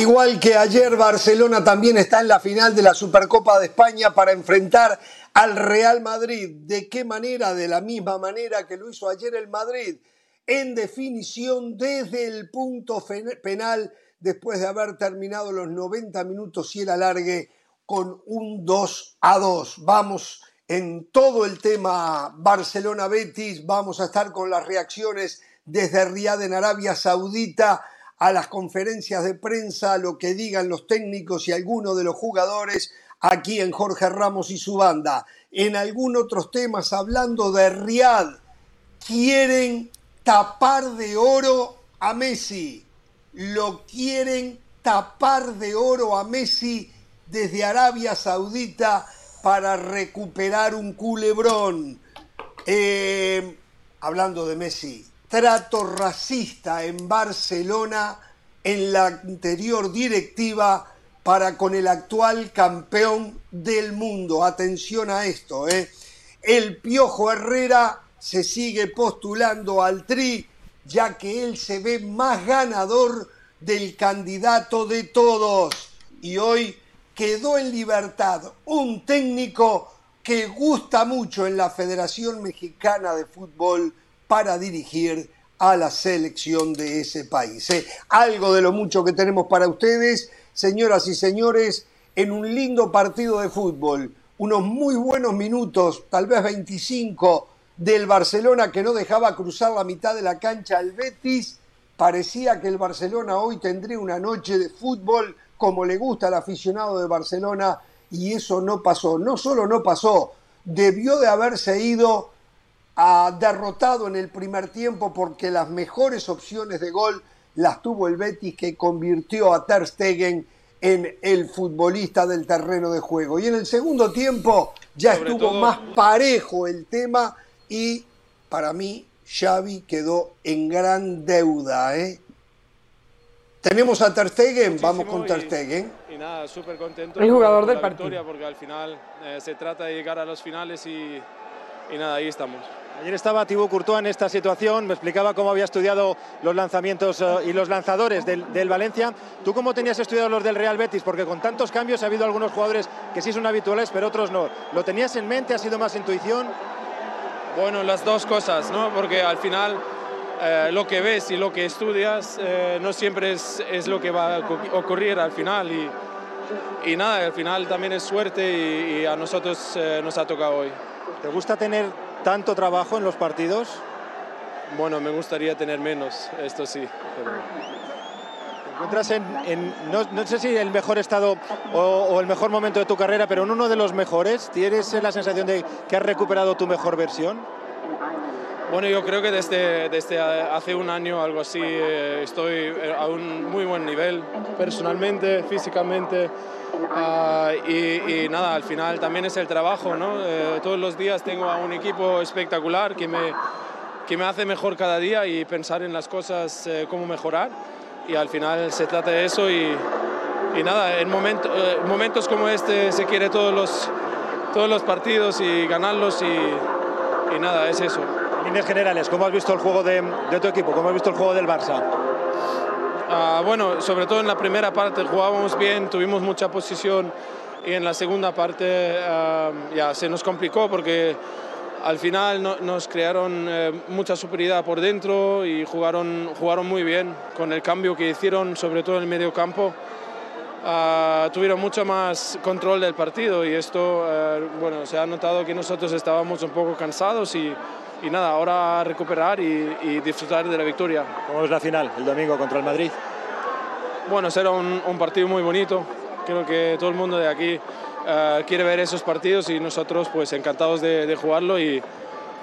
Al igual que ayer, Barcelona también está en la final de la Supercopa de España para enfrentar al Real Madrid. ¿De qué manera? De la misma manera que lo hizo ayer el Madrid, en definición desde el punto penal, después de haber terminado los 90 minutos y el alargue con un 2 a 2. Vamos en todo el tema Barcelona-Betis, vamos a estar con las reacciones desde Riyadh en Arabia Saudita a las conferencias de prensa, lo que digan los técnicos y algunos de los jugadores aquí en Jorge Ramos y su banda. En algunos otros temas, hablando de Riad, quieren tapar de oro a Messi. Lo quieren tapar de oro a Messi desde Arabia Saudita para recuperar un culebrón. Eh, hablando de Messi, trato racista en Barcelona en la anterior directiva para con el actual campeón del mundo. Atención a esto, ¿eh? El Piojo Herrera se sigue postulando al Tri, ya que él se ve más ganador del candidato de todos. Y hoy quedó en libertad un técnico que gusta mucho en la Federación Mexicana de Fútbol para dirigir a la selección de ese país. ¿eh? Algo de lo mucho que tenemos para ustedes, señoras y señores, en un lindo partido de fútbol, unos muy buenos minutos, tal vez 25, del Barcelona que no dejaba cruzar la mitad de la cancha al Betis. Parecía que el Barcelona hoy tendría una noche de fútbol como le gusta al aficionado de Barcelona y eso no pasó. No solo no pasó, debió de haberse ido ha derrotado en el primer tiempo porque las mejores opciones de gol las tuvo el Betis que convirtió a Ter Stegen en el futbolista del terreno de juego. Y en el segundo tiempo ya estuvo más parejo el tema y para mí Xavi quedó en gran deuda. ¿eh? Tenemos a Ter Stegen, vamos con Ter Stegen. Y, nada, súper contento. El jugador del partido. Porque al final eh, se trata de llegar a los finales y, y nada, ahí estamos. Ayer estaba Thibaut Courtois en esta situación, me explicaba cómo había estudiado los lanzamientos eh, y los lanzadores del, Valencia. ¿Tú cómo tenías estudiado los del Real Betis? Porque con tantos cambios ha habido algunos jugadores que sí son habituales, pero otros no. ¿Lo tenías en mente? ¿Ha sido más intuición? Bueno, las dos cosas, ¿no? Porque al final eh, lo que ves y lo que estudias eh, no siempre es, es, lo que va a ocurrir al final. Y, y nada, al final también es suerte y, y a nosotros nos ha tocado hoy. ¿Te gusta tener tanto trabajo en los partidos? Bueno, me gustaría tener menos, esto sí. ¿Te encuentras en, no, sé si el mejor estado o, el mejor momento de tu carrera, pero en uno de los mejores? ¿Tienes la sensación de que has recuperado tu mejor versión? Bueno, yo creo que desde, desde hace un año, algo así, eh, estoy a un muy buen nivel, personalmente, físicamente. Ah, y, nada, al final también es el trabajo, ¿no? Eh, todos los días tengo a un equipo espectacular que me, que me hace mejor cada día y pensar en las cosas, eh, cómo mejorar. Y al final se trata de eso y, y nada, en eh, momentos como este se quiere todos los, todos los partidos y ganarlos y, y nada, es eso. Líneas generales, ¿cómo has visto el juego de, de tu equipo? ¿Cómo has visto el juego del Barça? Ah, bueno, sobre todo en la primera parte jugábamos bien, tuvimos mucha posición y en la segunda parte ah, ya se nos complicó porque al final nos crearon eh, mucha superioridad por dentro y jugaron, jugaron muy bien con el cambio que hicieron, sobre todo en el medio campo. Ah, tuvieron mucho más control del partido y esto, eh, bueno, se ha notado que nosotros estábamos un poco cansados y, y nada, ahora recuperar y, disfrutar de la victoria. ¿Cómo es la final el domingo contra el Madrid? Bueno, será un, partido muy bonito. Creo que todo el mundo de aquí eh, quiere ver esos partidos y nosotros pues encantados de, jugarlo y,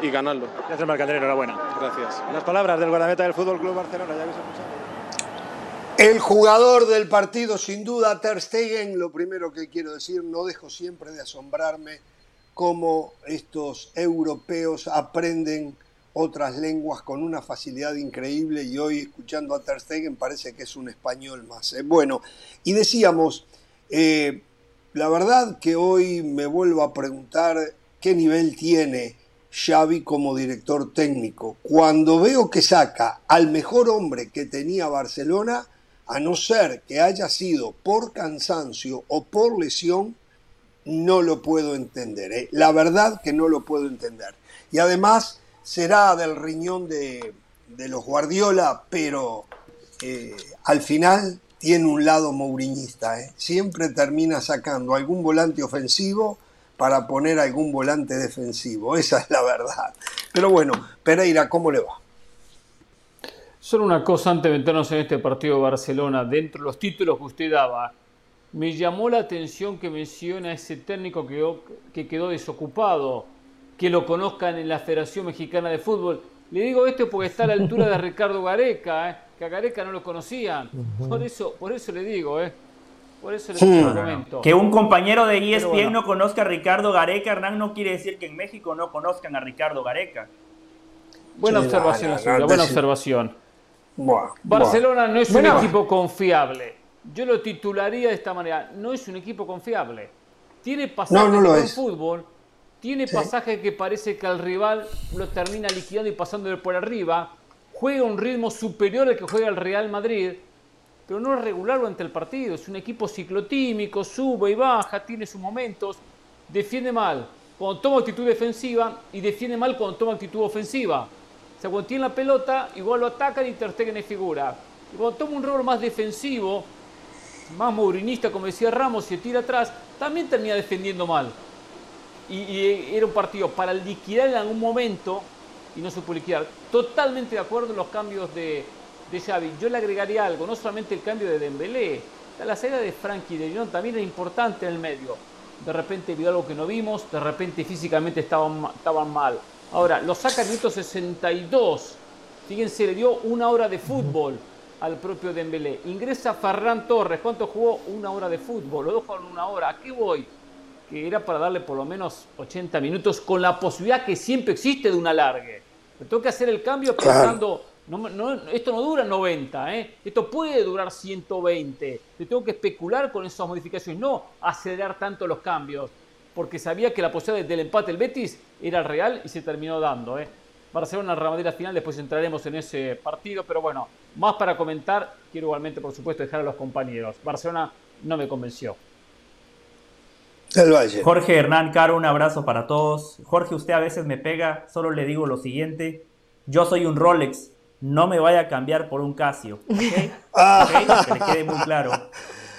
y, ganarlo. Gracias Marcandrés, enhorabuena. Gracias. Las palabras del guardameta del Fútbol Club Barcelona, ya habéis escuchado. El jugador del partido, sin duda, Ter Stegen, lo primero que quiero decir, no dejo siempre de asombrarme cómo estos europeos aprenden otras lenguas con una facilidad increíble y hoy escuchando a Ter Stegen parece que es un español más. ¿eh? Bueno, y decíamos, eh, la verdad que hoy me vuelvo a preguntar qué nivel tiene Xavi como director técnico. Cuando veo que saca al mejor hombre que tenía Barcelona, a no ser que haya sido por cansancio o por lesión, no lo puedo entender. ¿eh? La verdad que no lo puedo entender. Y además será del riñón de, los Guardiola, pero eh, al final tiene un lado mouriñista. ¿eh? Siempre termina sacando algún volante ofensivo para poner algún volante defensivo. Esa es la verdad. Pero bueno, Pereira, ¿cómo le va? Solo una cosa antes de meternos en este partido de Barcelona, dentro de los títulos que usted daba, me llamó la atención que menciona ese técnico que, que quedó desocupado, que lo conozcan en la Federación Mexicana de Fútbol. Le digo esto porque está a la altura de Ricardo Gareca, ¿eh? que a Gareca no lo conocían. Por eso, por eso le digo, ¿eh? Por eso le digo Que un compañero de ESPN no conozca a Ricardo Gareca, Hernán, no quiere decir que en México no conozcan a Ricardo Gareca. Buena observación, buena observación. Barcelona no es un equipo confiable. Yo lo titularía de esta manera. No es un equipo confiable. Tiene pasajes de fútbol, tiene pasajes que parece que al rival lo termina liquidando y pasándole por arriba. Juega un ritmo superior al que juega el Real Madrid, pero no es regular durante el partido. Es un equipo ciclotímico, sube y baja, tiene sus momentos. Defiende mal cuando toma actitud defensiva y defiende mal cuando toma actitud ofensiva. O sea, cuando tiene la pelota, igual lo atacan y Ter Stegen es figura. Y cuando toma un rol más defensivo, más mourinista, como decía Ramos, se tira atrás, también termina defendiendo mal. Y, era un partido para liquidar en algún momento y no se puede liquidar. Totalmente de acuerdo en los cambios de, de Xavi. Yo le agregaría algo, no solamente el cambio de Dembélé, la salida de Frankie de Jong también era importante en el medio. De repente vio algo que no vimos, de repente físicamente estaban, estaban mal. Ahora, lo saca el minuto 62. Fíjense, le dio una hora de fútbol al propio Dembélé. Ingresa Ferran Torres. ¿Cuánto jugó? Una hora de fútbol. Lo dejo en una hora. ¿A qué voy? Que era para darle por lo menos 80 minutos con la posibilidad que siempre existe de un alargue. Me tengo que hacer el cambio pensando, esto no dura 90, ¿eh? esto puede durar 120. Te tengo que especular con esas modificaciones, no acelerar tanto los cambios porque sabía que la posibilidad del empate del Betis era real y se terminó dando. ¿eh? Barcelona Ramadera final, después entraremos en ese partido, pero bueno, más para comentar, quiero igualmente, por supuesto, dejar a los compañeros. Barcelona no me convenció. Jorge Hernán Caro, un abrazo para todos. Jorge, usted a veces me pega, solo le digo lo siguiente, yo soy un Rolex, no me vaya a cambiar por un Casio, ¿ok? Que le quede muy claro.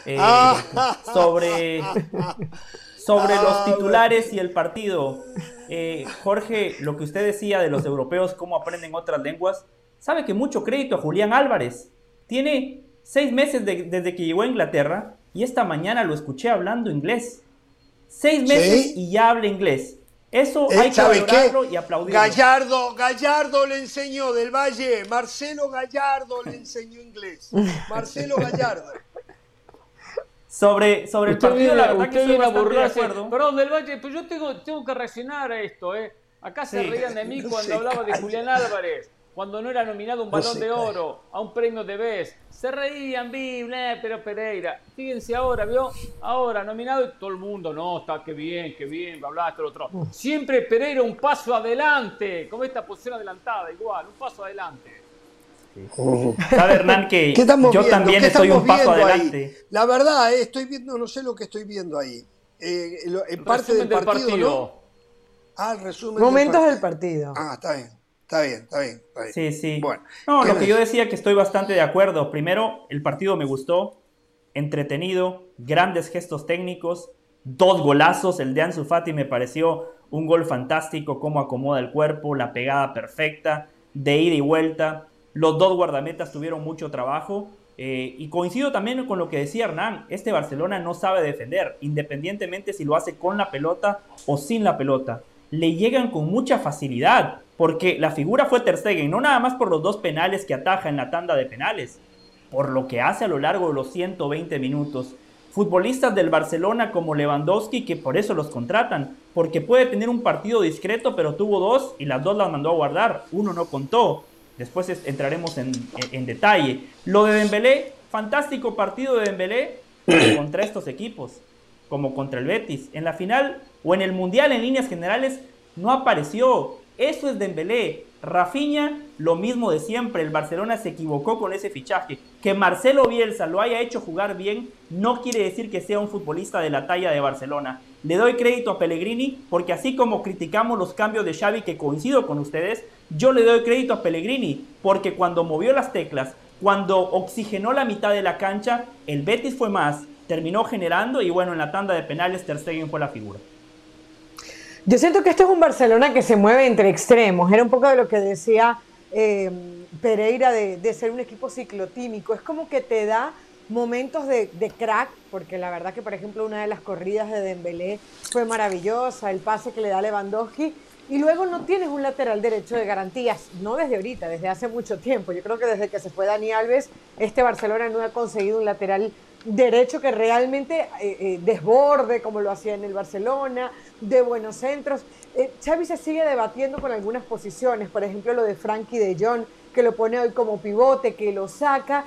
Eh, sobre sobre los titulares y el partido, eh, Jorge, lo que usted decía de los europeos, cómo aprenden otras lenguas, sabe que mucho crédito a Julián Álvarez. Tiene seis meses desde que llegó a Inglaterra y esta mañana lo escuché hablando inglés. Seis meses y ya habla inglés. Eso hay que valorarlo y aplaudirlo. Gallardo, Gallardo le enseñó del Valle, Marcelo Gallardo le enseñó inglés. Marcelo Gallardo. Sobre, sobre el partido, la verdad que de acuerdo. Perdón, del Valle, pero yo tengo, tengo que reaccionar a esto, ¿eh? Acá se reían de mí cuando hablaba de Julián Álvarez, cuando no era nominado un balón de oro, a un premio de BES. Se reían, vi, pero Pereira. Fíjense ahora, ¿vio? Ahora, nominado y todo el mundo, no, está, qué bien, qué bien, bla, bla, esto, lo otro. Siempre Pereira un paso adelante, como esta posición adelantada, igual, un paso adelante. Sabe Hernán que yo también estoy un paso adelante. La verdad, eh, estoy viendo, no sé lo que estoy viendo ahí. Eh, en parte del, partido, ¿no? Ah, el resumen. Momentos del partido. Ah, está bien. Está bien, está bien, Sí, sí. Bueno, no, lo que yo decía que estoy bastante de acuerdo. Primero, el partido me gustó, entretenido, grandes gestos técnicos, dos golazos. El de Ansu Fati me pareció un gol fantástico, cómo acomoda el cuerpo, la pegada perfecta, de ida y vuelta. Los dos guardametas tuvieron mucho trabajo. Eh, y coincido también con lo que decía Hernán, este Barcelona no sabe defender, independientemente si lo hace con la pelota o sin la pelota. Le llegan con mucha facilidad, porque la figura fue Ter Stegen, no nada más por los dos penales que ataja en la tanda de penales, por lo que hace a lo largo de los 120 minutos. Futbolistas del Barcelona como Lewandowski, que por eso los contratan, porque puede tener un partido discreto, pero tuvo dos y las dos las mandó a guardar, uno no contó. Después entraremos en, detalle. Lo de Dembélé, fantástico partido de Dembélé contra estos equipos, como contra el Betis. En la final o en el Mundial en líneas generales no apareció. Eso es Dembélé. Rafinha, lo mismo de siempre. El Barcelona se equivocó con ese fichaje. Que Marcelo Bielsa lo haya hecho jugar bien no quiere decir que sea un futbolista de la talla de Barcelona. Le doy crédito a Pellegrini porque así como criticamos los cambios de Xavi, que coincido con ustedes, yo le doy crédito a Pellegrini porque cuando movió las teclas, cuando oxigenó la mitad de la cancha, el Betis fue más, terminó generando y bueno, en la tanda de penales Ter Stegen fue la figura. Yo siento que esto es un Barcelona que se mueve entre extremos. Era un poco de lo que decía eh, Pereira de, ser un equipo ciclotímico. Es como que te da momentos de, crack, porque la verdad que, por ejemplo, una de las corridas de Dembélé fue maravillosa, el pase que le da Lewandowski, y luego no tienes un lateral derecho de garantías, no desde ahorita, desde hace mucho tiempo. Yo creo que desde que se fue Dani Alves, este Barcelona no ha conseguido un lateral derecho que realmente eh, eh, desborde como lo hacía en el Barcelona, de buenos centros. Eh, Xavi se sigue debatiendo con algunas posiciones, por ejemplo lo de Frankie de Jong, que lo pone hoy como pivote, que lo saca,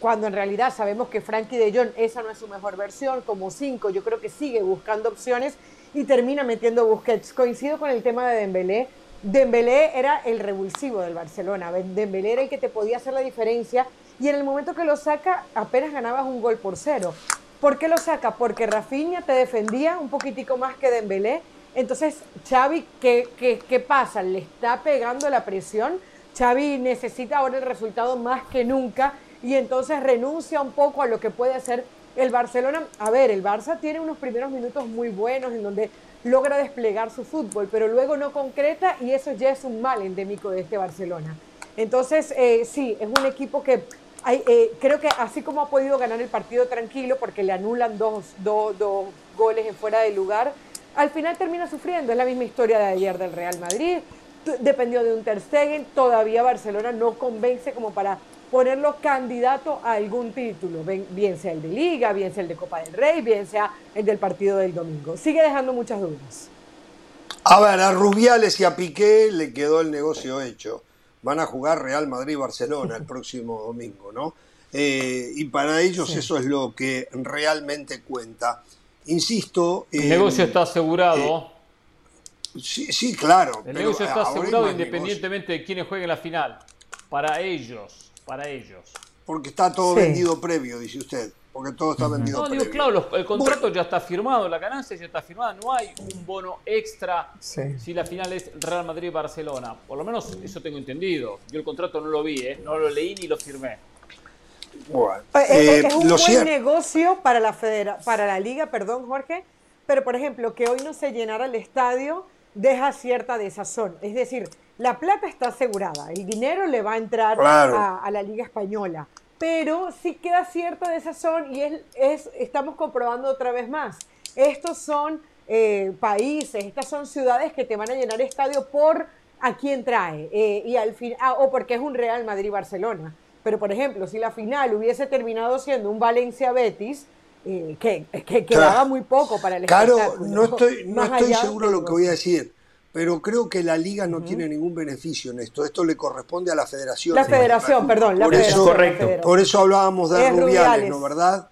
cuando en realidad sabemos que Frankie de Jong esa no es su mejor versión, como cinco, yo creo que sigue buscando opciones y termina metiendo Busquets. Coincido con el tema de Dembélé, Dembélé era el revulsivo del Barcelona, Dembélé era el que te podía hacer la diferencia y en el momento que lo saca apenas ganabas un gol por cero. ¿Por qué lo saca? Porque Rafinha te defendía un poquitico más que Dembélé. Entonces, Xavi, ¿qué, qué, qué pasa? Le está pegando la presión. Xavi necesita ahora el resultado más que nunca y entonces renuncia un poco a lo que puede hacer el Barcelona. A ver, el Barça tiene unos primeros minutos muy buenos en donde logra desplegar su fútbol, pero luego no concreta y eso ya es un mal endémico de este Barcelona. Entonces, eh, sí, es un equipo que eh, creo que así como ha podido ganar el partido tranquilo porque le anulan dos, goles en fuera de lugar, al final termina sufriendo. Es la misma historia de ayer del Real Madrid. Dependió de un Ter Stegen. Todavía Barcelona no convence como para ponerlo candidato a algún título, bien sea el de Liga, bien sea el de Copa del Rey, bien sea el del partido del domingo. Sigue dejando muchas dudas. A ver, a Rubiales y a Piqué le quedó el negocio hecho van a jugar Real Madrid-Barcelona el próximo domingo, ¿no? Eh, y para ellos eso es lo que realmente cuenta. Insisto. El negocio está asegurado. Eh, sí, sí, claro. El negocio está asegurado independientemente de quiénes jueguen la final. Para ellos, para ellos. Porque está todo vendido previo, dice usted porque todo está vendido. No, digo, claro, el contrato ya está firmado, la ganancia ya está firmada, no hay un bono extra si la final es Real Madrid-Barcelona. Por lo menos eso tengo entendido. Yo el contrato no lo vi, ¿eh? no lo leí ni lo firmé. Bueno, eh, eh, es un buen negocio para la, federa para la liga, perdón Jorge, pero por ejemplo, que hoy no se llenara el estadio deja cierta desazón. Es decir, la plata está asegurada, el dinero le va a entrar a la liga española pero sí queda cierta desazón y es, es, estamos comprobando otra vez más. Estos son eh, países, estas son ciudades que te van a llenar estadio por a quién trae eh, y al fin, ah, o porque es un Real Madrid-Barcelona. Pero por ejemplo, si la final hubiese terminado siendo un Valencia-Betis, eh, que, que quedaba muy poco para el Claro, no estoy, no estoy seguro de lo que voy a decir pero creo que la liga no tiene ningún beneficio en esto. Esto le corresponde a la federación. La federación, perdón, la por federación. Eso, correcto. Por eso hablábamos de Rubiales, ¿no verdad?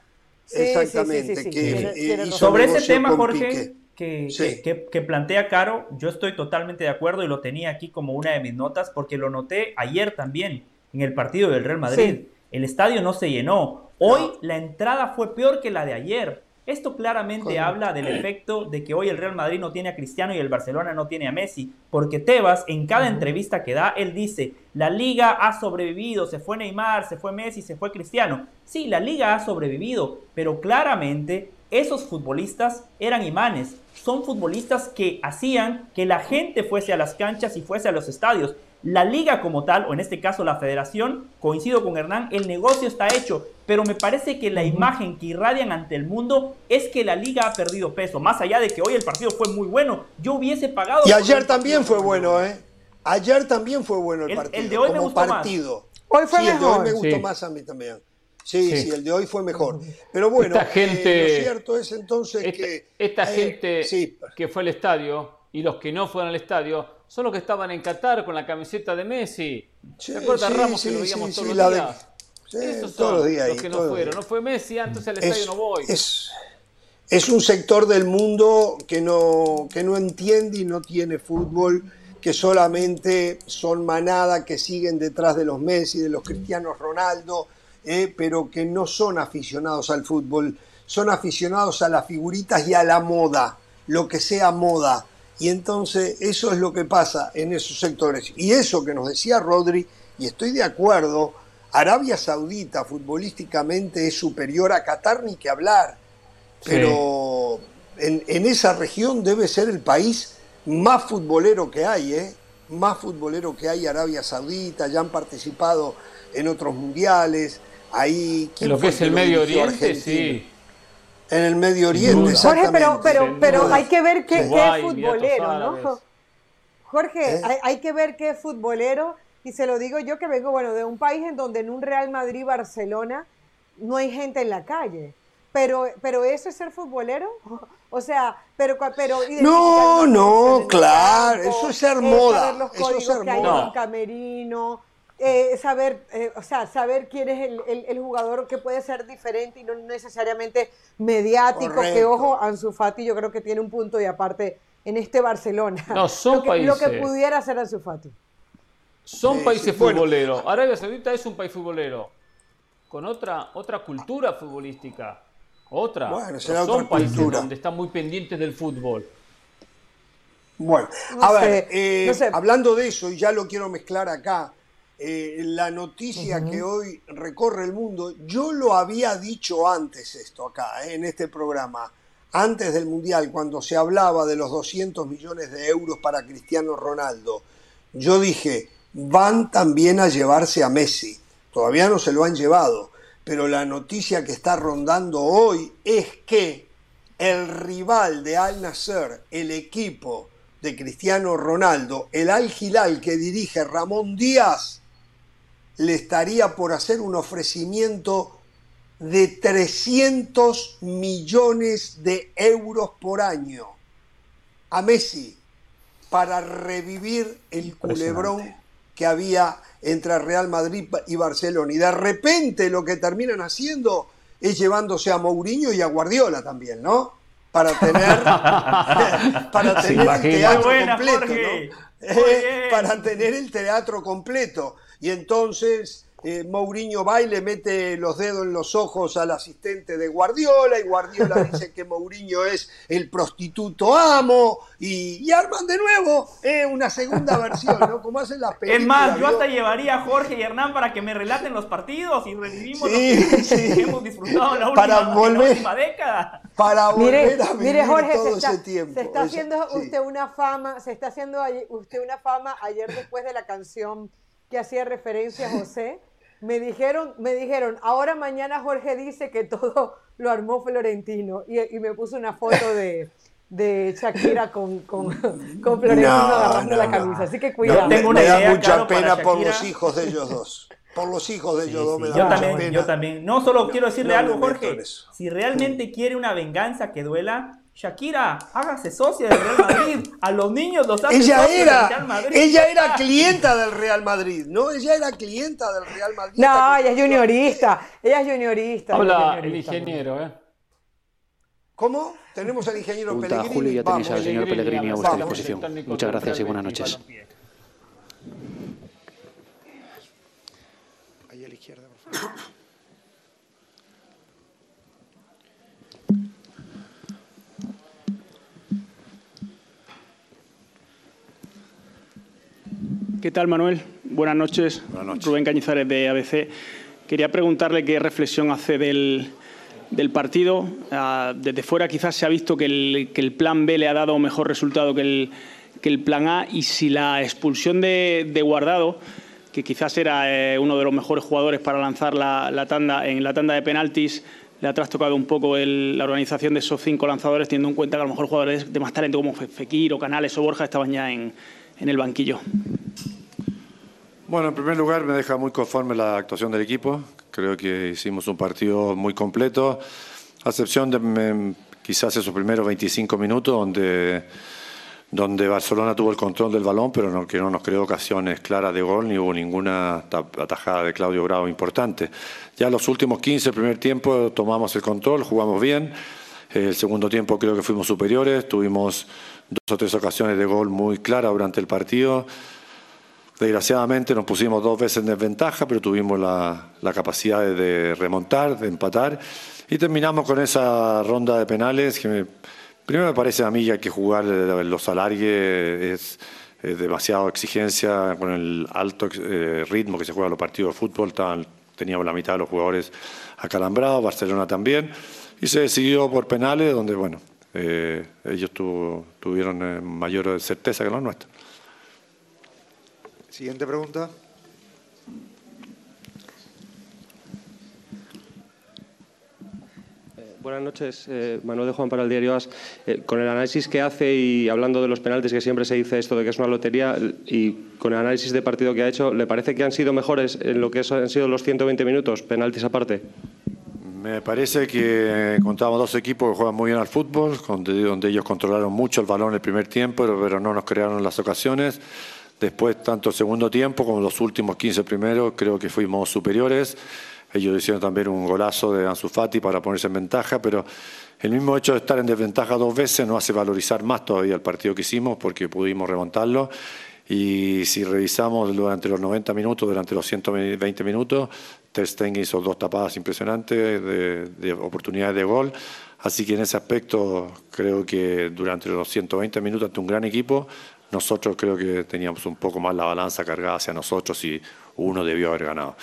Exactamente. que Sobre ese tema, Jorge, que, que, plantea Caro, yo estoy totalmente de acuerdo y lo tenía aquí como una de mis notas porque lo noté ayer también en el partido del Real Madrid. El estadio no se llenó. Hoy la entrada fue peor que la de ayer. Esto claramente habla del efecto de que hoy el Real Madrid no tiene a Cristiano y el Barcelona no tiene a Messi, porque Tebas en cada entrevista que da, él dice, la liga ha sobrevivido, se fue Neymar, se fue Messi, se fue Cristiano. Sí, la liga ha sobrevivido, pero claramente esos futbolistas eran imanes, son futbolistas que hacían que la gente fuese a las canchas y fuese a los estadios. La liga como tal, o en este caso la federación, coincido con Hernán, el negocio está hecho, pero me parece que la imagen que irradian ante el mundo es que la liga ha perdido peso, más allá de que hoy el partido fue muy bueno, yo hubiese pagado... Y ayer también fue bueno, ¿eh? Ayer también fue bueno el, partido. El de hoy me gustó partido. Más. Hoy fue sí, mejor. el de hoy me gustó más a mí también. Sí, sí, el de hoy fue mejor. Pero bueno, esta gente, lo cierto es entonces que... Esta eh, gente que fue al estadio y los que no fueron al estadio son los que estaban en Qatar con la camiseta de Messi. ¿Se acuerdan Ramos que lo veíamos todos los días? Esos todos los días. Los que no fueron. No fue Messi, entonces al estadio no voy. Es, es un sector del mundo que no, que no entiende y no tiene fútbol, que solamente son manada que siguen detrás de los Messi, de los Cristianos Ronaldo, eh, pero que no son aficionados al fútbol, son aficionados a las figuritas y a la moda, lo que sea moda. Y entonces eso es lo que pasa en esos sectores. Y eso que nos decía Rodri, y estoy de acuerdo, Arabia Saudita futbolísticamente es superior a Qatar ni que hablar, pero en, esa región debe ser el país más futbolero que hay, ¿eh? más futbolero que hay Arabia Saudita, ya han participado en otros mundiales, ahí... Lo que es el Medio Oriente, sí. En el Medio Oriente, Jorge, pero, pero, pero hay que ver qué, es futbolero, ¿no? Jorge, ¿Eh? hay, hay, que ver qué es futbolero y se lo digo yo que vengo, bueno, de un país en donde en un Real Madrid-Barcelona no hay gente en la calle. Pero, pero ¿eso es ser futbolero? O sea, pero... pero no, no, claro, eso es ser moda. los eso es ser que moda. Hay en camerino, eh, saber, eh, o sea, saber quién es el, el, jugador que puede ser diferente y no necesariamente mediático. Que ojo, Ansu Fati yo creo que tiene un punto y aparte en este Barcelona. No, son lo que, países. Lo que pudiera ser Ansu Fati. Son países futboleros. Arabia Saudita es un país futbolero. Con otra, otra cultura futbolística. Otra. Bueno, será son otra países cultura. donde están muy pendientes del fútbol. Bueno, a ver, eh, hablando de eso, y ya lo quiero mezclar acá, eh, la noticia que hoy recorre el mundo, yo lo había dicho antes esto acá, eh, en este programa, antes del Mundial, cuando se hablaba de los 200 millones de euros para Cristiano Ronaldo, yo dije, van también a llevarse a Messi. Todavía no se lo han llevado, pero la noticia que está rondando hoy es que el rival de Al Nasser, el equipo de Cristiano Ronaldo, el Al Hilal que dirige Ramón Díaz, le estaría por hacer un ofrecimiento de 300 millones de euros por año a Messi para revivir el culebrón que había entre Real Madrid y Barcelona. Y de repente lo que terminan haciendo es llevándose a Mourinho y a Guardiola también, ¿no? Para tener, para tener el teatro completo, ¿no? para tener el teatro completo. Y entonces eh, Mourinho va y le mete los dedos en los ojos al asistente de Guardiola y Guardiola dice que Mourinho es el prostituto amo y, arman de nuevo eh, una segunda versión, ¿no? Como hacen las películas. Es más, yo hasta llevaría a Jorge y Hernán para que me relaten los partidos y revivimos lo que hemos disfrutado en la última, para volver, década. Para volver a vivir mire Jorge, todo se está, ese tiempo. Se está haciendo usted una fama, se está haciendo usted una fama ayer después de la canción que hacía referencia a José me dijeron, me dijeron, ahora mañana Jorge dice que todo lo armó Florentino y, me puso una foto de, de Shakira con, con, con Florentino agarrando la camisa. Así que cuidado. tengo una me da mucha pena por los hijos de ellos dos. Por los hijos de ellos dos me da yo mucha también, pena. Yo también. No solo quiero decirle algo, Jorge. Si realmente quiere una venganza que duela, Shakira, hágase socia del Real Madrid. A los niños los hace ella era, del Real Madrid. Ella era clienta del Real Madrid, ¿no? Ella era clienta del Real Madrid. No, ella es juniorista. Ella es juniorista. Habla el ingeniero, ¿eh? ¿Cómo? Tenemos al ingeniero Punta, Pellegrini. Julio, ya tenéis al señor Pellegrini a vuestra Vamos. disposición. Muchas gracias y buenas noches. Ahí a la izquierda, por favor. ¿Qué tal, Manuel? Buenas noches. Buenas noches. Rubén Cañizares de ABC. Quería preguntarle qué reflexión hace del, del partido. Ah, desde fuera quizás se ha visto que el, que el, plan B le ha dado mejor resultado que el, que el plan A y si la expulsión de, de Guardado, que quizás era eh, uno de los mejores jugadores para lanzar la, la, tanda en la tanda de penaltis, le ha trastocado un poco el, la organización de esos cinco lanzadores, teniendo en cuenta que a lo mejor jugadores de más talento como Fekir o Canales o Borja estaban ya en, en el banquillo. Bueno, en primer lugar me deja muy conforme la actuación del equipo. Creo que hicimos un partido muy completo, a excepción de quizás esos primeros 25 minutos donde, donde Barcelona tuvo el control del balón, pero no, que no nos creó ocasiones claras de gol ni hubo ninguna atajada de Claudio Bravo importante. Ya los últimos 15, el primer tiempo, tomamos el control, jugamos bien. El segundo tiempo creo que fuimos superiores, tuvimos dos o tres ocasiones de gol muy claras durante el partido. Desgraciadamente nos pusimos dos veces en desventaja, pero tuvimos la, capacidad de remontar, de empatar. Y terminamos con esa ronda de penales que primero me parece a mí que jugar los alargues, es, demasiada exigencia con el alto eh, ritmo que se juega los partidos de fútbol, teníamos la mitad de los jugadores acalambrados, Barcelona también, y se decidió por penales donde, bueno, eh, ellos tuvieron eh, mayor certeza que los nuestros. Siguiente pregunta. Eh, buenas noches, Manuel de Juan para el diario AS. con el análisis que hace y hablando de los penaltis, que siempre se dice esto de que es una lotería, y con el análisis de partido que ha hecho, ¿le parece que han sido mejores en lo que han sido los 120 minutos, penaltis aparte? Me parece que contamos dos equipos que juegan muy bien al fútbol, donde ellos controlaron mucho el balón el primer tiempo, pero no nos crearon las ocasiones. Después, tanto el segundo tiempo como los últimos 15 primeros, creo que fuimos superiores. Ellos hicieron también un golazo de Ansu Fati para ponerse en ventaja, pero el mismo hecho de estar en desventaja dos veces nos hace valorizar más todavía el partido que hicimos porque pudimos remontarlo. Y si revisamos durante los 90 minutos, durante los 120 minutos, Ter Stegen hizo dos tapadas impresionantes de, de oportunidades de gol. Así que en ese aspecto creo que durante los 120 minutos ante un gran equipo nosotros creo que teníamos un poco más la balanza cargada hacia nosotros y uno debió haber ganado.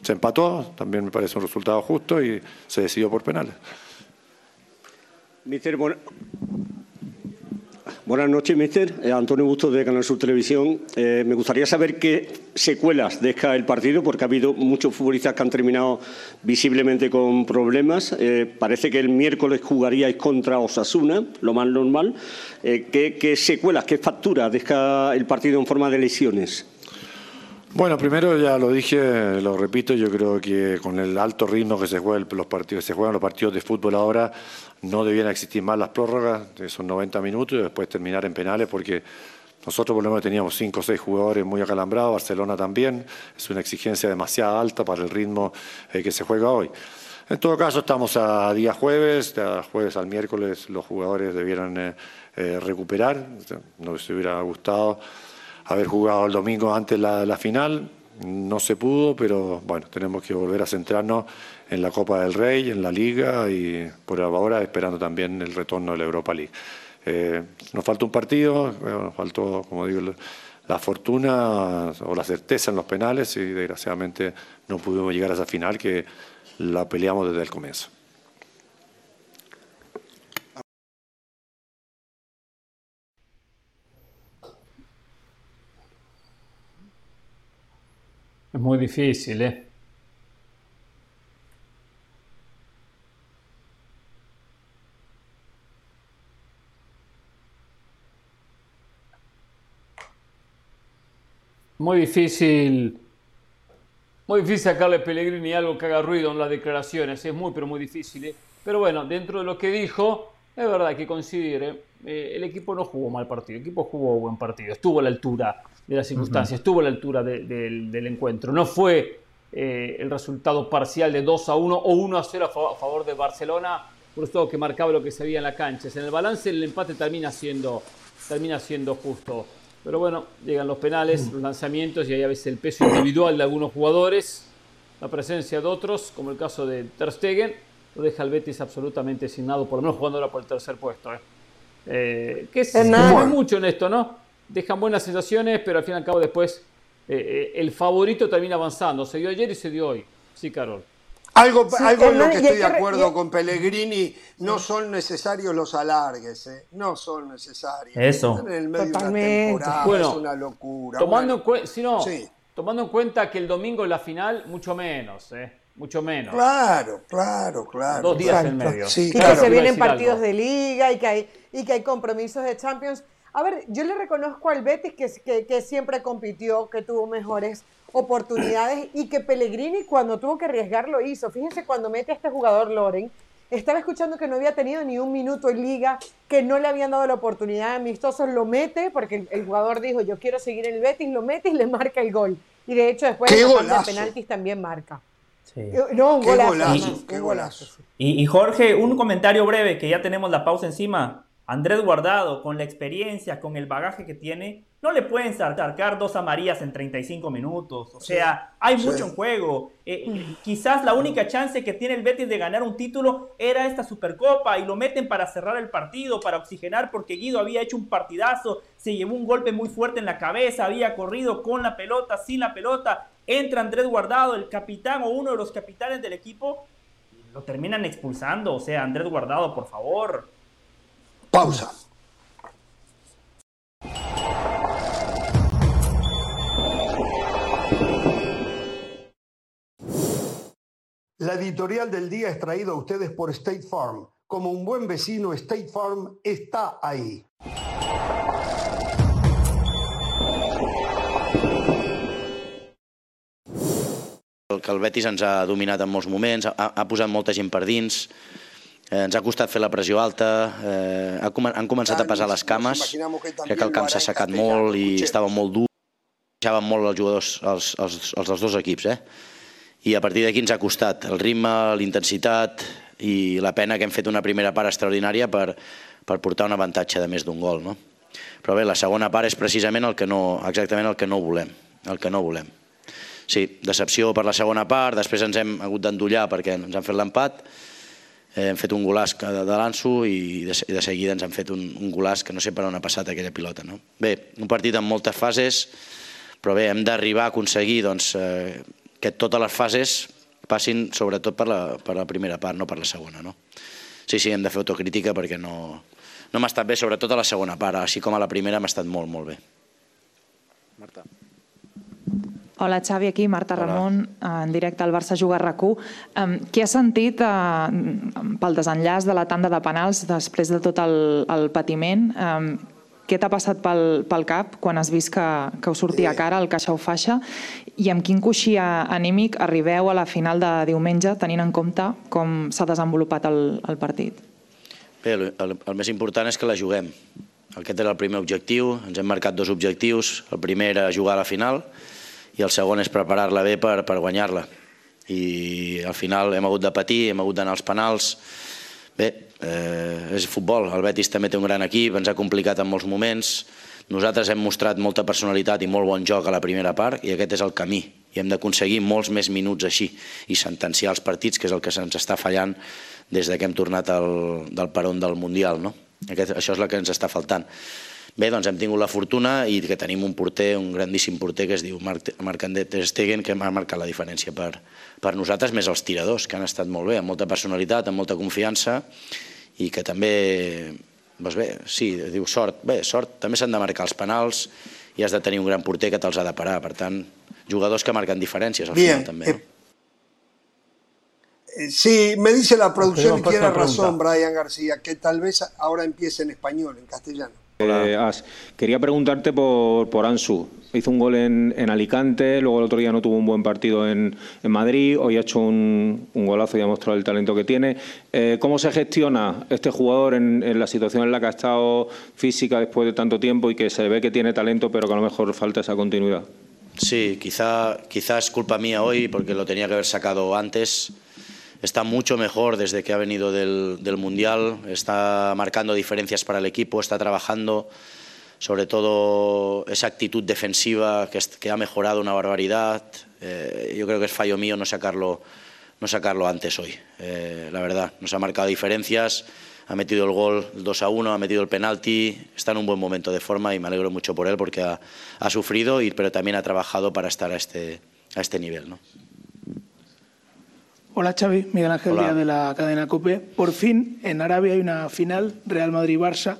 Se empató, también me parece un resultado justo y se decidió por penales. Buenas noches, mister. Eh, Antonio Bustos de Canal Sur Televisión. Eh, me gustaría saber qué secuelas deja el partido, porque ha habido muchos futbolistas que han terminado visiblemente con problemas. Eh, parece que el miércoles jugaríais contra Osasuna, lo más normal. ¿qué, ¿Qué secuelas, qué facturas deja el partido en forma de lesiones? Bueno, primero ya lo dije, lo repito, yo creo que con el alto ritmo que se juegan los partidos, se juegan los partidos de fútbol ahora, no debían existir más las prórrogas esos 90 minutos y después terminar en penales porque nosotros por lo menos teníamos 5 o 6 jugadores muy acalambrados, Barcelona también, es una exigencia demasiado alta para el ritmo eh, que se juega hoy. En todo caso, estamos a día jueves, de jueves al miércoles los jugadores debieran eh, eh, recuperar, nos hubiera gustado haber jugado el domingo antes la, la final. No se pudo, pero bueno, tenemos que volver a centrarnos en la Copa del Rey, en la Liga y por ahora esperando también el retorno de la Europa League. Eh, nos falta un partido, nos faltó, como digo, la fortuna o la certeza en los penales y desgraciadamente no pudimos llegar a esa final que la peleamos desde el comienzo. Es muy difícil, ¿eh? Muy difícil. Muy difícil sacarle Pellegrini algo que haga ruido en las declaraciones. Es muy, pero muy difícil. ¿eh? Pero bueno, dentro de lo que dijo, es verdad que considere. Eh, el equipo no jugó mal partido. El equipo jugó buen partido. Estuvo a la altura de las circunstancias, estuvo a la altura del encuentro. No fue eh, el resultado parcial de 2 a 1 o 1 a 0 a favor, de Barcelona, por eso que marcaba lo que se veía en la cancha. En el balance el empate termina siendo, termina siendo justo. Pero bueno, llegan los penales, los lanzamientos y ahí a veces el peso individual de algunos jugadores, la presencia de otros, como el caso de Ter Stegen, lo deja al Betis absolutamente asignado, por lo menos jugando ahora por el tercer puesto. ¿eh? Eh, que es, nada mucho en esto, ¿no? Dejan buenas sensaciones, pero al fin y al cabo después eh, eh, el favorito termina avanzando. Se dio ayer y se dio hoy. Sí, Carol. Algo, algo en lo que estoy de acuerdo con Pellegrini, no son necesarios los alargues, ¿eh? no son necesarios. Eso. En el medio de una bueno, es una locura. Tomando, en si no, tomando en cuenta que el domingo es la final, mucho menos, ¿eh? mucho menos. Claro, claro, claro. Dos días en medio. y que se vienen partidos de liga y que, hay, y que hay compromisos de Champions. A ver, yo le reconozco al Betis que, que, siempre compitió, que tuvo mejores oportunidades y que Pellegrini cuando tuvo que arriesgar lo hizo. Fíjense cuando mete a este jugador Loren, estaba escuchando que no había tenido ni un minuto en liga, que no le habían dado la oportunidad de amistosos, lo mete porque el, jugador dijo yo quiero seguir en el Betis, lo mete y le marca el gol. Y de hecho después de penaltis también marca. No, un golazo. Qué golazo. y Jorge, un comentario breve que ya tenemos la pausa encima. Andrés Guardado, con la experiencia, con el bagaje que tiene, no le pueden sacar dos amarillas en 35 minutos. O sea, hay mucho en juego. Eh, quizás la única chance que tiene el Betis de ganar un título era esta Supercopa y lo meten para cerrar el partido, para oxigenar, porque Guido había hecho un partidazo, se llevó un golpe muy fuerte en la cabeza, había corrido con la pelota, sin la pelota. Entra Andrés Guardado, el capitán o uno de los capitanes del equipo, lo terminan expulsando. O sea, Andrés Guardado, por favor Pausa. La editorial del día es traída a ustedes por State Farm. Como un buen vecino, State Farm está ahí. El que el Betis ens ha dominat en molts moments, ha, ha posat molta gent per dins, Eh, ens ha costat fer la pressió alta, eh, han començat a pesar les cames, crec que el camp s'ha assecat molt i estava molt dur, deixaven molt els jugadors, els, els, els dels dos equips, eh? i a partir d'aquí ens ha costat el ritme, l'intensitat i la pena que hem fet una primera part extraordinària per, per portar un avantatge de més d'un gol. No? Però bé, la segona part és precisament el que no, exactament el que no volem, el que no volem. Sí, decepció per la segona part, després ens hem hagut d'endollar perquè ens han fet l'empat, hem fet un golàs de, de l'Anso i de, de seguida ens han fet un, un golàs que no sé per on ha passat aquella pilota. No? Bé, un partit amb moltes fases, però bé, hem d'arribar a aconseguir doncs, eh, que totes les fases passin sobretot per la, per la primera part, no per la segona. No? Sí, sí, hem de fer autocrítica perquè no, no m'ha estat bé, sobretot a la segona part, així com a la primera m'ha estat molt, molt bé. Marta. Hola Xavi, aquí Marta Hola. Ramon, en directe al Barça Juga RAC1. Um, què has sentit uh, pel desenllaç de la tanda de penals després de tot el, el patiment? Um, què t'ha passat pel, pel cap quan has vist que, que us sortia a cara el caixa o faixa i amb quin coixí anímic arribeu a la final de diumenge tenint en compte com s'ha desenvolupat el, el partit? Bé, el, el, el més important és que la juguem. Aquest era el primer objectiu, ens hem marcat dos objectius. El primer era jugar a la final, i el segon és preparar-la bé per, per guanyar-la. I al final hem hagut de patir, hem hagut d'anar als penals. Bé, eh, és futbol, el Betis també té un gran equip, ens ha complicat en molts moments. Nosaltres hem mostrat molta personalitat i molt bon joc a la primera part i aquest és el camí. I hem d'aconseguir molts més minuts així i sentenciar els partits, que és el que se'ns està fallant des que hem tornat al, del peron del Mundial. No? Aquest, això és el que ens està faltant. Bé, doncs hem tingut la fortuna i que tenim un porter, un grandíssim porter que es diu Marc, Marc Ter Stegen, que ha marcat la diferència per, per nosaltres, més els tiradors, que han estat molt bé, amb molta personalitat, amb molta confiança i que també, doncs bé, sí, diu sort, bé, sort, també s'han de marcar els penals i has de tenir un gran porter que te'ls ha de parar, per tant, jugadors que marquen diferències al Bien, final també. No? Eh, sí, me dice la producción y tiene razón Brian García, que tal vez ahora empiece en español, en castellano. Eh, quería preguntarte por, por Ansu. Hizo un gol en, Alicante, luego el otro día no tuvo un buen partido en, Madrid, hoy ha hecho un, golazo y ha mostrado el talento que tiene. Eh, ¿Cómo se gestiona este jugador en, la situación en la que ha estado física después de tanto tiempo y que se ve que tiene talento, pero que a lo mejor falta esa continuidad? Sí, quizá, quizá es culpa mía hoy porque lo tenía que haber sacado antes está mucho mejor desde que ha venido del, Mundial, está marcando diferencias para el equipo, está trabajando sobre todo esa actitud defensiva que, ha mejorado una barbaridad. Eh, yo creo que es fallo mío no sacarlo, no sacarlo antes hoy, eh, la verdad. Nos ha marcado diferencias, ha metido el gol 2 a 1, ha metido el penalti, está en un buen momento de forma y me alegro mucho por él porque ha, ha sufrido, y, pero también ha trabajado para estar a este, a este nivel. ¿no? Hola Xavi, Miguel Ángel Díaz de la cadena COPE. Por fin en Arabia hay una final Real Madrid-Barça.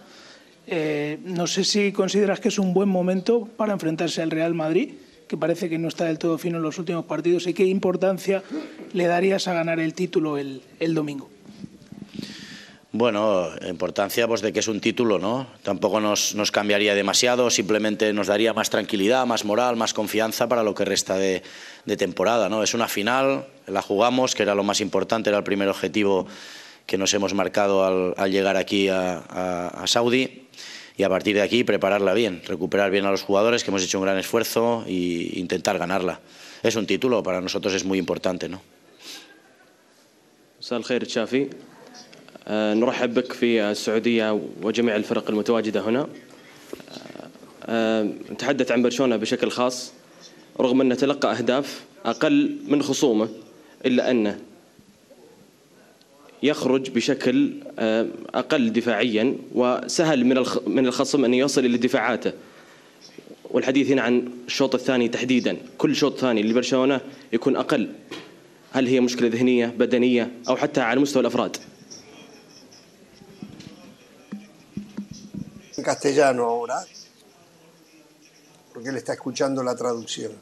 Eh, no sé si consideras que es un buen momento para enfrentarse al Real Madrid, que parece que no está del todo fino en los últimos partidos, y qué importancia le darías a ganar el título el, el domingo. Bueno, importancia pues, de que es un título, ¿no? Tampoco nos, nos, cambiaría demasiado, simplemente nos daría más tranquilidad, más moral, más confianza para lo que resta de, de, temporada, ¿no? Es una final, la jugamos, que era lo más importante, era el primer objetivo que nos hemos marcado al, llegar aquí a, a, Saudi y a partir de aquí prepararla bien, recuperar bien a los jugadores, que hemos hecho un gran esfuerzo e intentar ganarla. Es un título, para nosotros es muy importante, ¿no? تشافي نرحب بك في السعودية وجميع الفرق المتواجدة هنا. نتحدث عن برشلونة بشكل خاص رغم أنه تلقى أهداف أقل من خصومه إلا أنه يخرج بشكل أقل دفاعيا وسهل من من الخصم أن يصل إلى دفاعاته. والحديث هنا عن الشوط الثاني تحديدا. كل شوط ثاني لبرشلونة يكون أقل. هل هي مشكلة ذهنية بدنية أو حتى على مستوى الأفراد؟ En castellano ahora, porque él está escuchando la traducción.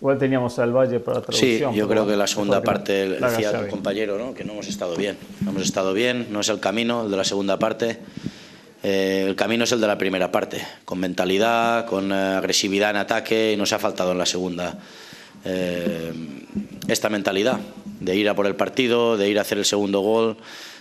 Igual teníamos al Valle para la traducción. Sí, yo creo que la segunda parte, decía el compañero, ¿no? que no hemos estado bien. No hemos estado bien, no es el camino, el de la segunda parte. Eh, el camino es el de la primera parte, con mentalidad, con eh, agresividad en ataque, y nos ha faltado en la segunda eh, esta mentalidad de ir a por el partido, de ir a hacer el segundo gol,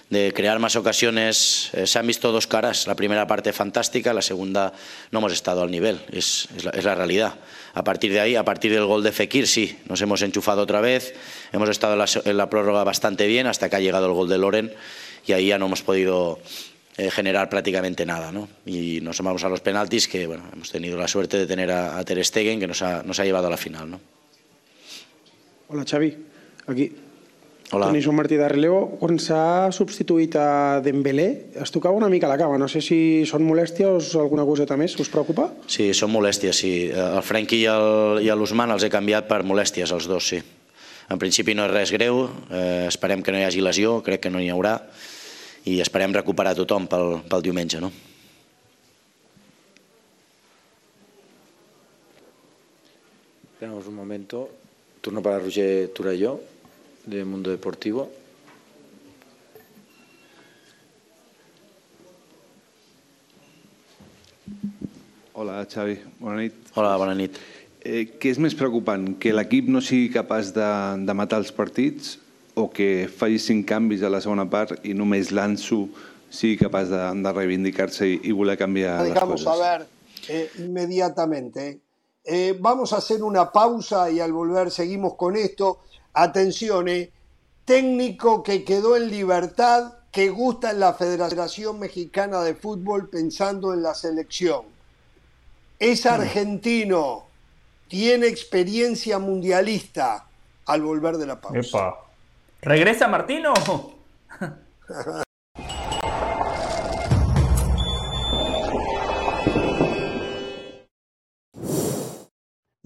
de crear más ocasiones. Eh, se han visto dos caras, la primera parte fantástica, la segunda no hemos estado al nivel, es, la, realidad. A partir de ahí, a partir del gol de Fekir, sí, nos hemos enchufado otra vez, hemos estado en la, prórroga bastante bien hasta que ha llegado el gol de Loren y ahí ya no hemos podido eh, generar prácticamente nada. Y nos vamos a los penaltis, que bueno, hemos tenido la suerte de tener a, a Ter Stegen, que nos ha, nos ha llevado a la final. ¿no? Hola, Xavi. Aquí. Hola. Tenéis un Martí de relevo. Quan s'ha substituït a Dembélé, es tocava una mica la cama. No sé si són molèsties o alguna coseta més. Us preocupa? Sí, són molèsties, sí. El Frenkie i el- i l'Usman els he canviat per molèsties, els dos, sí. En principi no és res greu, eh, esperem que no hi hagi lesió, crec que no n'hi haurà, i esperem recuperar tothom pel, pel diumenge, no? Esperamos un momento. Turno para Roger Turalló, de Mundo Deportivo. Hola, Xavi. Bona nit. Hola, bona nit. Eh, què és més preocupant? Que l'equip no sigui capaç de, de matar els partits o que faci cinc canvis a la segona part i només l'Ansu sigui capaç de, de reivindicar-se i, i voler canviar les Dejamos coses? a ver eh, inmediatamente. Eh, vamos a hacer una pausa y al volver seguimos con esto. Atención, eh, técnico que quedó en libertad, que gusta en la Federación Mexicana de Fútbol pensando en la selección. Es argentino, tiene experiencia mundialista al volver de la pausa. Epa. ¿Regresa Martino?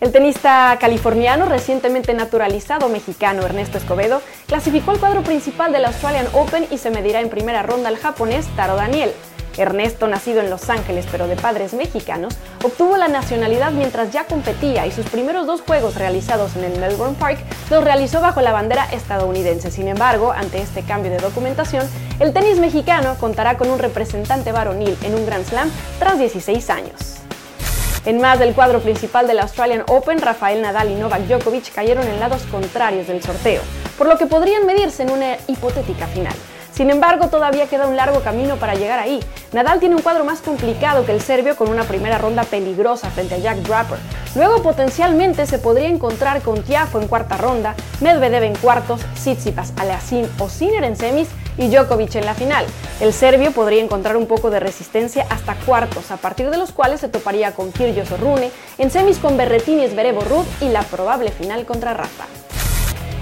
El tenista californiano recientemente naturalizado mexicano Ernesto Escobedo clasificó al cuadro principal del Australian Open y se medirá en primera ronda al japonés Taro Daniel. Ernesto, nacido en Los Ángeles pero de padres mexicanos, obtuvo la nacionalidad mientras ya competía y sus primeros dos juegos realizados en el Melbourne Park los realizó bajo la bandera estadounidense. Sin embargo, ante este cambio de documentación, el tenis mexicano contará con un representante varonil en un Grand Slam tras 16 años. En más del cuadro principal del Australian Open, Rafael Nadal y Novak Djokovic cayeron en lados contrarios del sorteo, por lo que podrían medirse en una hipotética final. Sin embargo, todavía queda un largo camino para llegar ahí. Nadal tiene un cuadro más complicado que el serbio con una primera ronda peligrosa frente a Jack Draper. Luego potencialmente se podría encontrar con Tiafo en cuarta ronda, Medvedev en cuartos, Tsitsipas, Aliasim o Sinner en semis y Djokovic en la final. El serbio podría encontrar un poco de resistencia hasta cuartos, a partir de los cuales se toparía con Kyrgios o Rune, en semis con Berrettini, Zverev Ruud y la probable final contra Rafa.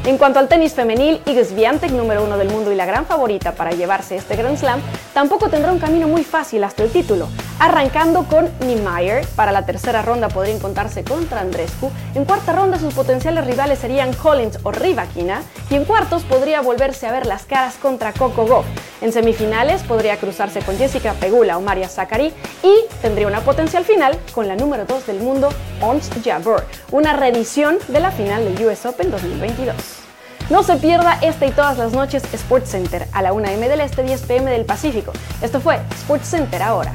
En cuanto al tenis femenil, Iga Swiatek, número uno del mundo y la gran favorita para llevarse este Grand Slam, tampoco tendrá un camino muy fácil hasta el título. arrancando con Niemeyer. Para la tercera ronda podría encontrarse contra Andrescu. En cuarta ronda sus potenciales rivales serían Collins o Rivakina. Y en cuartos podría volverse a ver las caras contra Coco Goff. En semifinales podría cruzarse con Jessica Pegula o Maria Zachary. Y tendría una potencial final con la número 2 del mundo, Ons Jabeur. Una reedición de la final del US Open 2022. No se pierda esta y todas las noches Sports Center a la 1 m del Este, 10 pm del Pacífico. Esto fue Sports Center ahora.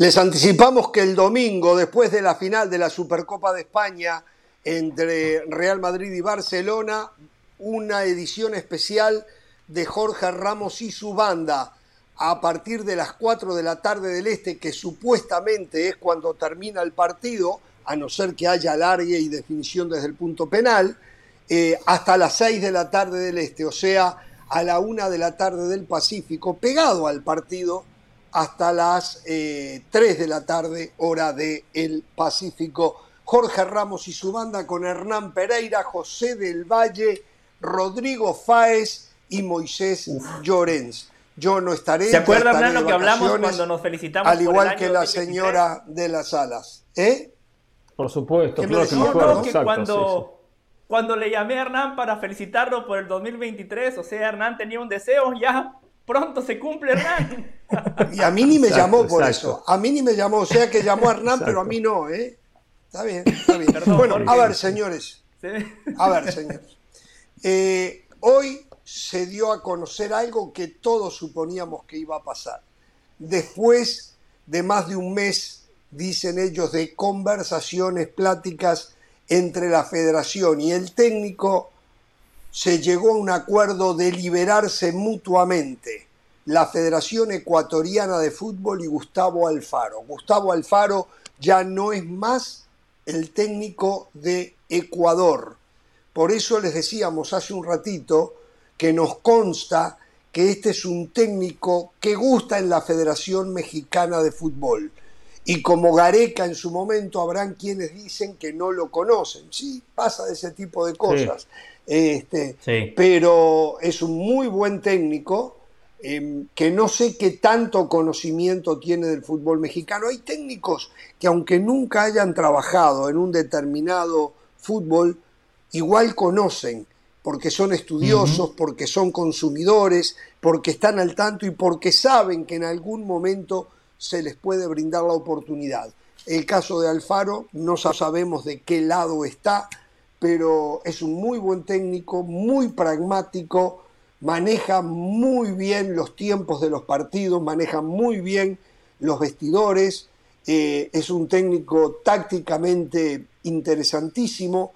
Les anticipamos que el domingo, después de la final de la Supercopa de España entre Real Madrid y Barcelona, una edición especial de Jorge Ramos y su banda. A partir de las 4 de la tarde del Este, que supuestamente es cuando termina el partido, a no ser que haya alargue y definición desde el punto penal, eh, hasta las 6 de la tarde del Este, o sea, a la 1 de la tarde del Pacífico, pegado al partido hasta las 3 eh, de la tarde, hora del el Pacífico. Jorge Ramos y su banda con Hernán Pereira, José del Valle, Rodrigo Fáez y Moisés Llorens. Yo no estaré. ¿Se acuerda, Hernán, lo que hablamos cuando nos felicitamos? Al igual que la señora de las alas. ¿Eh? Por supuesto, claro que me acuerdo. que cuando, cuando le llamé a Hernán para felicitarlo por el 2023, o sea, Hernán tenía un deseo, ya pronto se cumple Hernán. Y a mí ni me llamó por eso. A mí ni me llamó, o sea que llamó a Hernán, pero a mí no, ¿eh? Está bien, está bien. bueno, a ver, señores. A ver, señores. Eh, hoy se dio a conocer algo que todos suponíamos que iba a pasar. Después de más de un mes, dicen ellos, de conversaciones, pláticas entre la federación y el técnico, se llegó a un acuerdo de liberarse mutuamente la Federación Ecuatoriana de Fútbol y Gustavo Alfaro. Gustavo Alfaro ya no es más el técnico de Ecuador. Por eso les decíamos hace un ratito que nos consta que este es un técnico que gusta en la Federación Mexicana de Fútbol. Y como Gareca en su momento habrán quienes dicen que no lo conocen. Sí, pasa de ese tipo de cosas. Este, Pero es un muy buen técnico em, que no sé qué tanto conocimiento tiene del fútbol mexicano. Hay técnicos que aunque nunca hayan trabajado en un determinado fútbol, igual conocen porque son estudiosos, porque son consumidores, porque están al tanto y porque saben que en algún momento se les puede brindar la oportunidad. El caso de Alfaro, no sabemos de qué lado está, pero es un muy buen técnico, muy pragmático, maneja muy bien los tiempos de los partidos, maneja muy bien los vestidores, eh, es un técnico tácticamente interesantísimo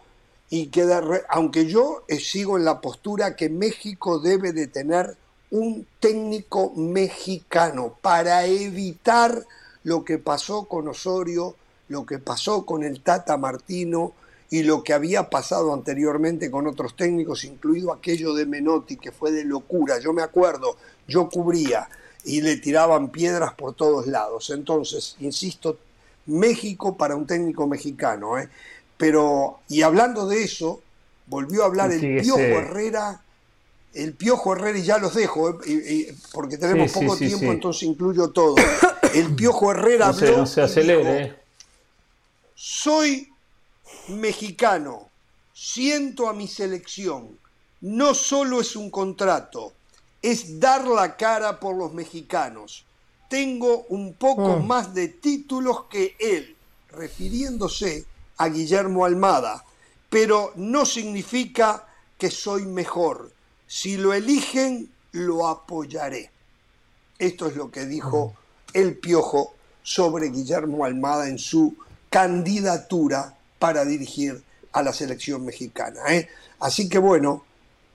y queda, aunque yo eh, sigo en la postura que México debe de tener un técnico mexicano para evitar lo que pasó con Osorio, lo que pasó con el Tata Martino y lo que había pasado anteriormente con otros técnicos, incluido aquello de Menotti, que fue de locura. Yo me acuerdo, yo cubría y le tiraban piedras por todos lados. Entonces, insisto, México para un técnico mexicano. ¿eh? Pero, y hablando de eso, volvió a hablar el Piojo Herrera, el Piojo Herrera, y ya los dejo, eh, porque tenemos poco tiempo, entonces incluyo todo. El Piojo Herrera habló. No se acelere. Soy mexicano, siento a mi selección. No solo es un contrato, es dar la cara por los mexicanos. Tengo un poco mm. más de títulos que él, refiriéndose a Guillermo Almada, pero no significa que soy mejor. Si lo eligen, lo apoyaré. Esto es lo que dijo el Piojo sobre Guillermo Almada en su candidatura para dirigir a la selección mexicana. ¿eh? Así que bueno,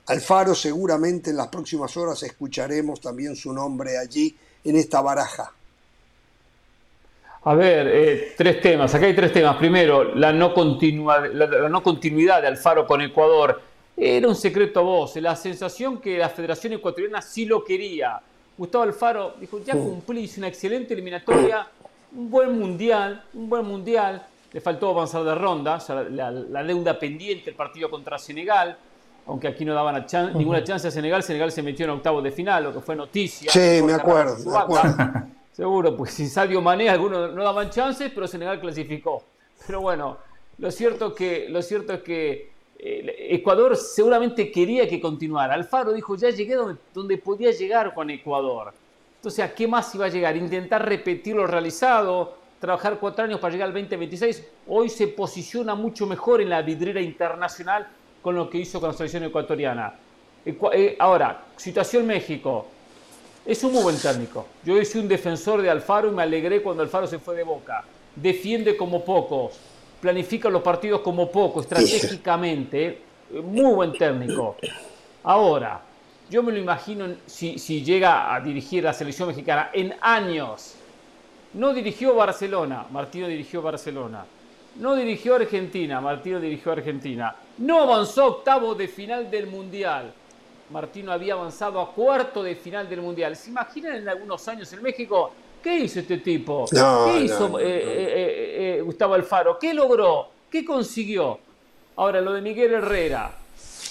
Alfaro seguramente en las próximas horas escucharemos también su nombre allí en esta baraja. A ver, eh, tres temas. Acá hay tres temas. Primero, la no, la, no continuidad de Alfaro con Ecuador. Era un secreto a vos. La sensación que la Federación Ecuatoriana sí lo quería. Gustavo Alfaro dijo, ya cumplí, una excelente eliminatoria, un buen mundial, un buen mundial. le faltó avanzar de ronda, la, deuda pendiente, el partido contra Senegal, aunque aquí no daban ninguna chance a Senegal, Senegal se metió en octavo de final, lo que fue noticia. Sí, me acuerdo, Seguro, pues sin Sadio Mané algunos no daban chances, pero Senegal clasificó. Pero bueno, lo cierto, que, lo cierto es que Ecuador seguramente quería que continuara. Alfaro dijo, ya llegué donde, podía llegar con Ecuador. Entonces, ¿a qué más iba a llegar? Intentar repetir lo realizado, trabajar cuatro años para llegar al 2026. Hoy se posiciona mucho mejor en la vidriera internacional con lo que hizo con la selección ecuatoriana. Eh, ahora, situación México. Es un muy buen técnico. Yo soy un defensor de Alfaro y me alegré cuando Alfaro se fue de boca. Defiende como pocos, planifica los partidos como poco, estratégicamente. Muy buen técnico. Ahora, yo me lo imagino si, llega a dirigir la selección mexicana en años. No dirigió Barcelona, Martino dirigió Barcelona. No dirigió Argentina, Martino dirigió Argentina. No avanzó a octavo de final del Mundial. Martino había avanzado a cuarto de final del Mundial. ¿Se imaginan en algunos años en México? ¿Qué hizo este tipo? ¿Qué hizo eh, eh, eh, Gustavo Alfaro? ¿Qué logró? ¿Qué consiguió? Ahora, lo de Miguel Herrera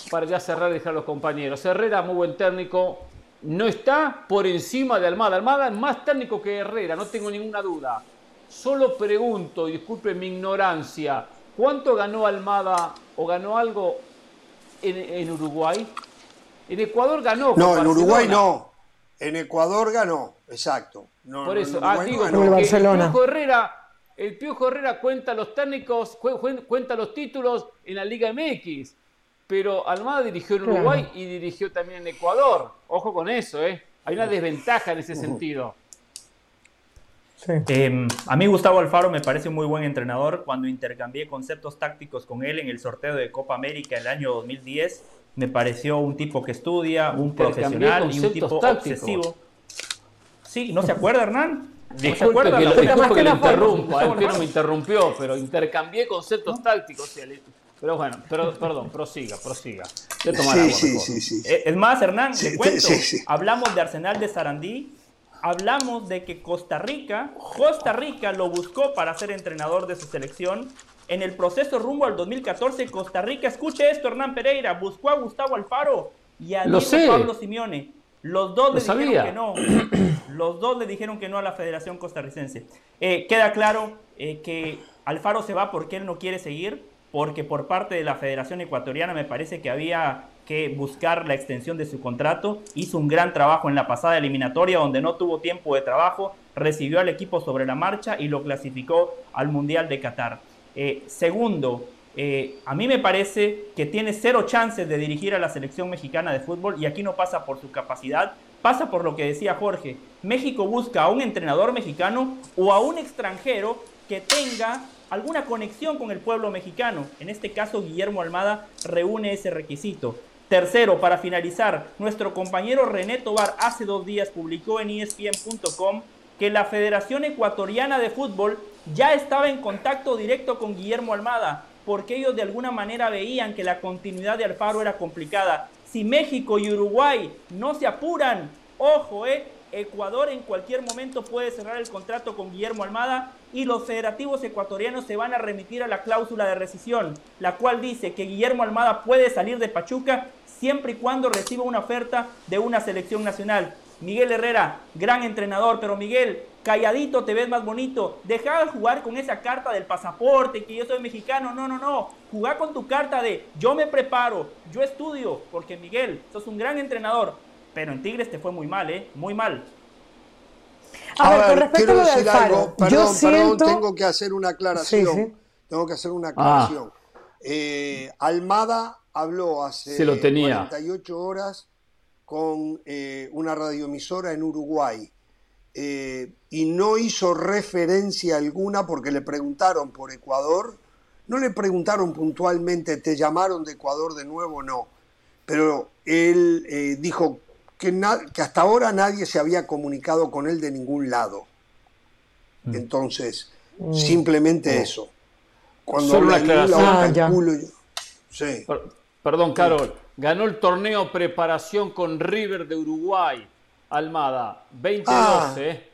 para ya cerrar y dejar a los compañeros. Herrera, muy buen técnico, no está por encima de Almada. Almada es más técnico que Herrera, no tengo ninguna duda. Solo pregunto, y disculpen mi ignorancia, ¿cuánto ganó Almada o ganó algo en, Uruguay? En Ecuador ganó. No, en Uruguay no. En Ecuador ganó, exacto. Por eso, ah, digo, el Piojo Herrera, el Piojo Herrera cuenta los técnicos, cuenta los títulos en la Liga MX pero Almada dirigió en Uruguay y dirigió también en Ecuador. Ojo con eso, ¿eh? Hay una desventaja en ese sentido. Em, a mí Gustavo Alfaro me parece un muy buen entrenador. Cuando intercambié conceptos tácticos con él en el sorteo de Copa América el año 2010, me pareció un tipo que estudia, un profesional y un tipo obsesivo. Sí, ¿no se acuerda, Hernán? Disculpe que, lo, que lo interrumpa, él no me interrumpió, pero intercambié conceptos tácticos. Pero bueno, pero, perdón, prosiga, prosiga. sí, sí, sí, sí, eh, Es más, Hernán, te cuento, hablamos de Arsenal de Sarandí, hablamos de que Costa Rica, Costa Rica lo buscó para ser entrenador de su selección. En el proceso rumbo al 2014, Costa Rica, escuche esto, Hernán Pereira, buscó a Gustavo Alfaro y a Pablo Simeone. Los dos le dijeron que no. Los dos le dijeron que no a la Federación Costarricense. Eh, queda claro eh, que Alfaro se va porque él no quiere seguir porque por parte de la Federación Ecuatoriana me parece que había que buscar la extensión de su contrato. Hizo un gran trabajo en la pasada eliminatoria donde no tuvo tiempo de trabajo, recibió al equipo sobre la marcha y lo clasificó al Mundial de Qatar. Eh, segundo, eh, a mí me parece que tiene cero chances de dirigir a la selección mexicana de fútbol y aquí no pasa por su capacidad, pasa por lo que decía Jorge. México busca a un entrenador mexicano o a un extranjero que tenga alguna conexión con el pueblo mexicano. En este caso, Guillermo Almada reúne ese requisito. Tercero, para finalizar, nuestro compañero René Tobar hace dos días publicó en espn.com que la Federación Ecuatoriana de Fútbol ya estaba en contacto directo con Guillermo Almada, porque ellos de alguna manera veían que la continuidad de Alfaro era complicada. Si México y Uruguay no se apuran, ojo, eh, Ecuador en cualquier momento puede cerrar el contrato con Guillermo Almada y los federativos ecuatorianos se van a remitir a la cláusula de rescisión, la cual dice que Guillermo Almada puede salir de Pachuca siempre y cuando reciba una oferta de una selección nacional. Miguel Herrera, gran entrenador, pero Miguel, calladito te ves más bonito. Deja de jugar con esa carta del pasaporte, que yo soy mexicano. No, no, no. Jugá con tu carta de yo me preparo, yo estudio, porque Miguel, sos un gran entrenador. Pero en Tigres te fue muy mal, ¿eh? Muy mal. A, ver, con respecto a lo decir algo. Perdón, perdón, tengo que hacer una aclaración. Tengo que hacer una aclaración. Eh, Almada habló hace 48 horas con eh, una radioemisora en Uruguay eh, y no hizo referencia alguna porque le preguntaron por Ecuador. No le preguntaron puntualmente, ¿te llamaron de Ecuador de nuevo? No. Pero él dijo que, hasta ahora nadie se había comunicado con él de ningún lado. Mm. Entonces, mm. simplemente oh. eso. Cuando Solo una aclaración. sí. perdón, Carol. Ganó el torneo preparación con River de Uruguay, Almada, 2012. Ah.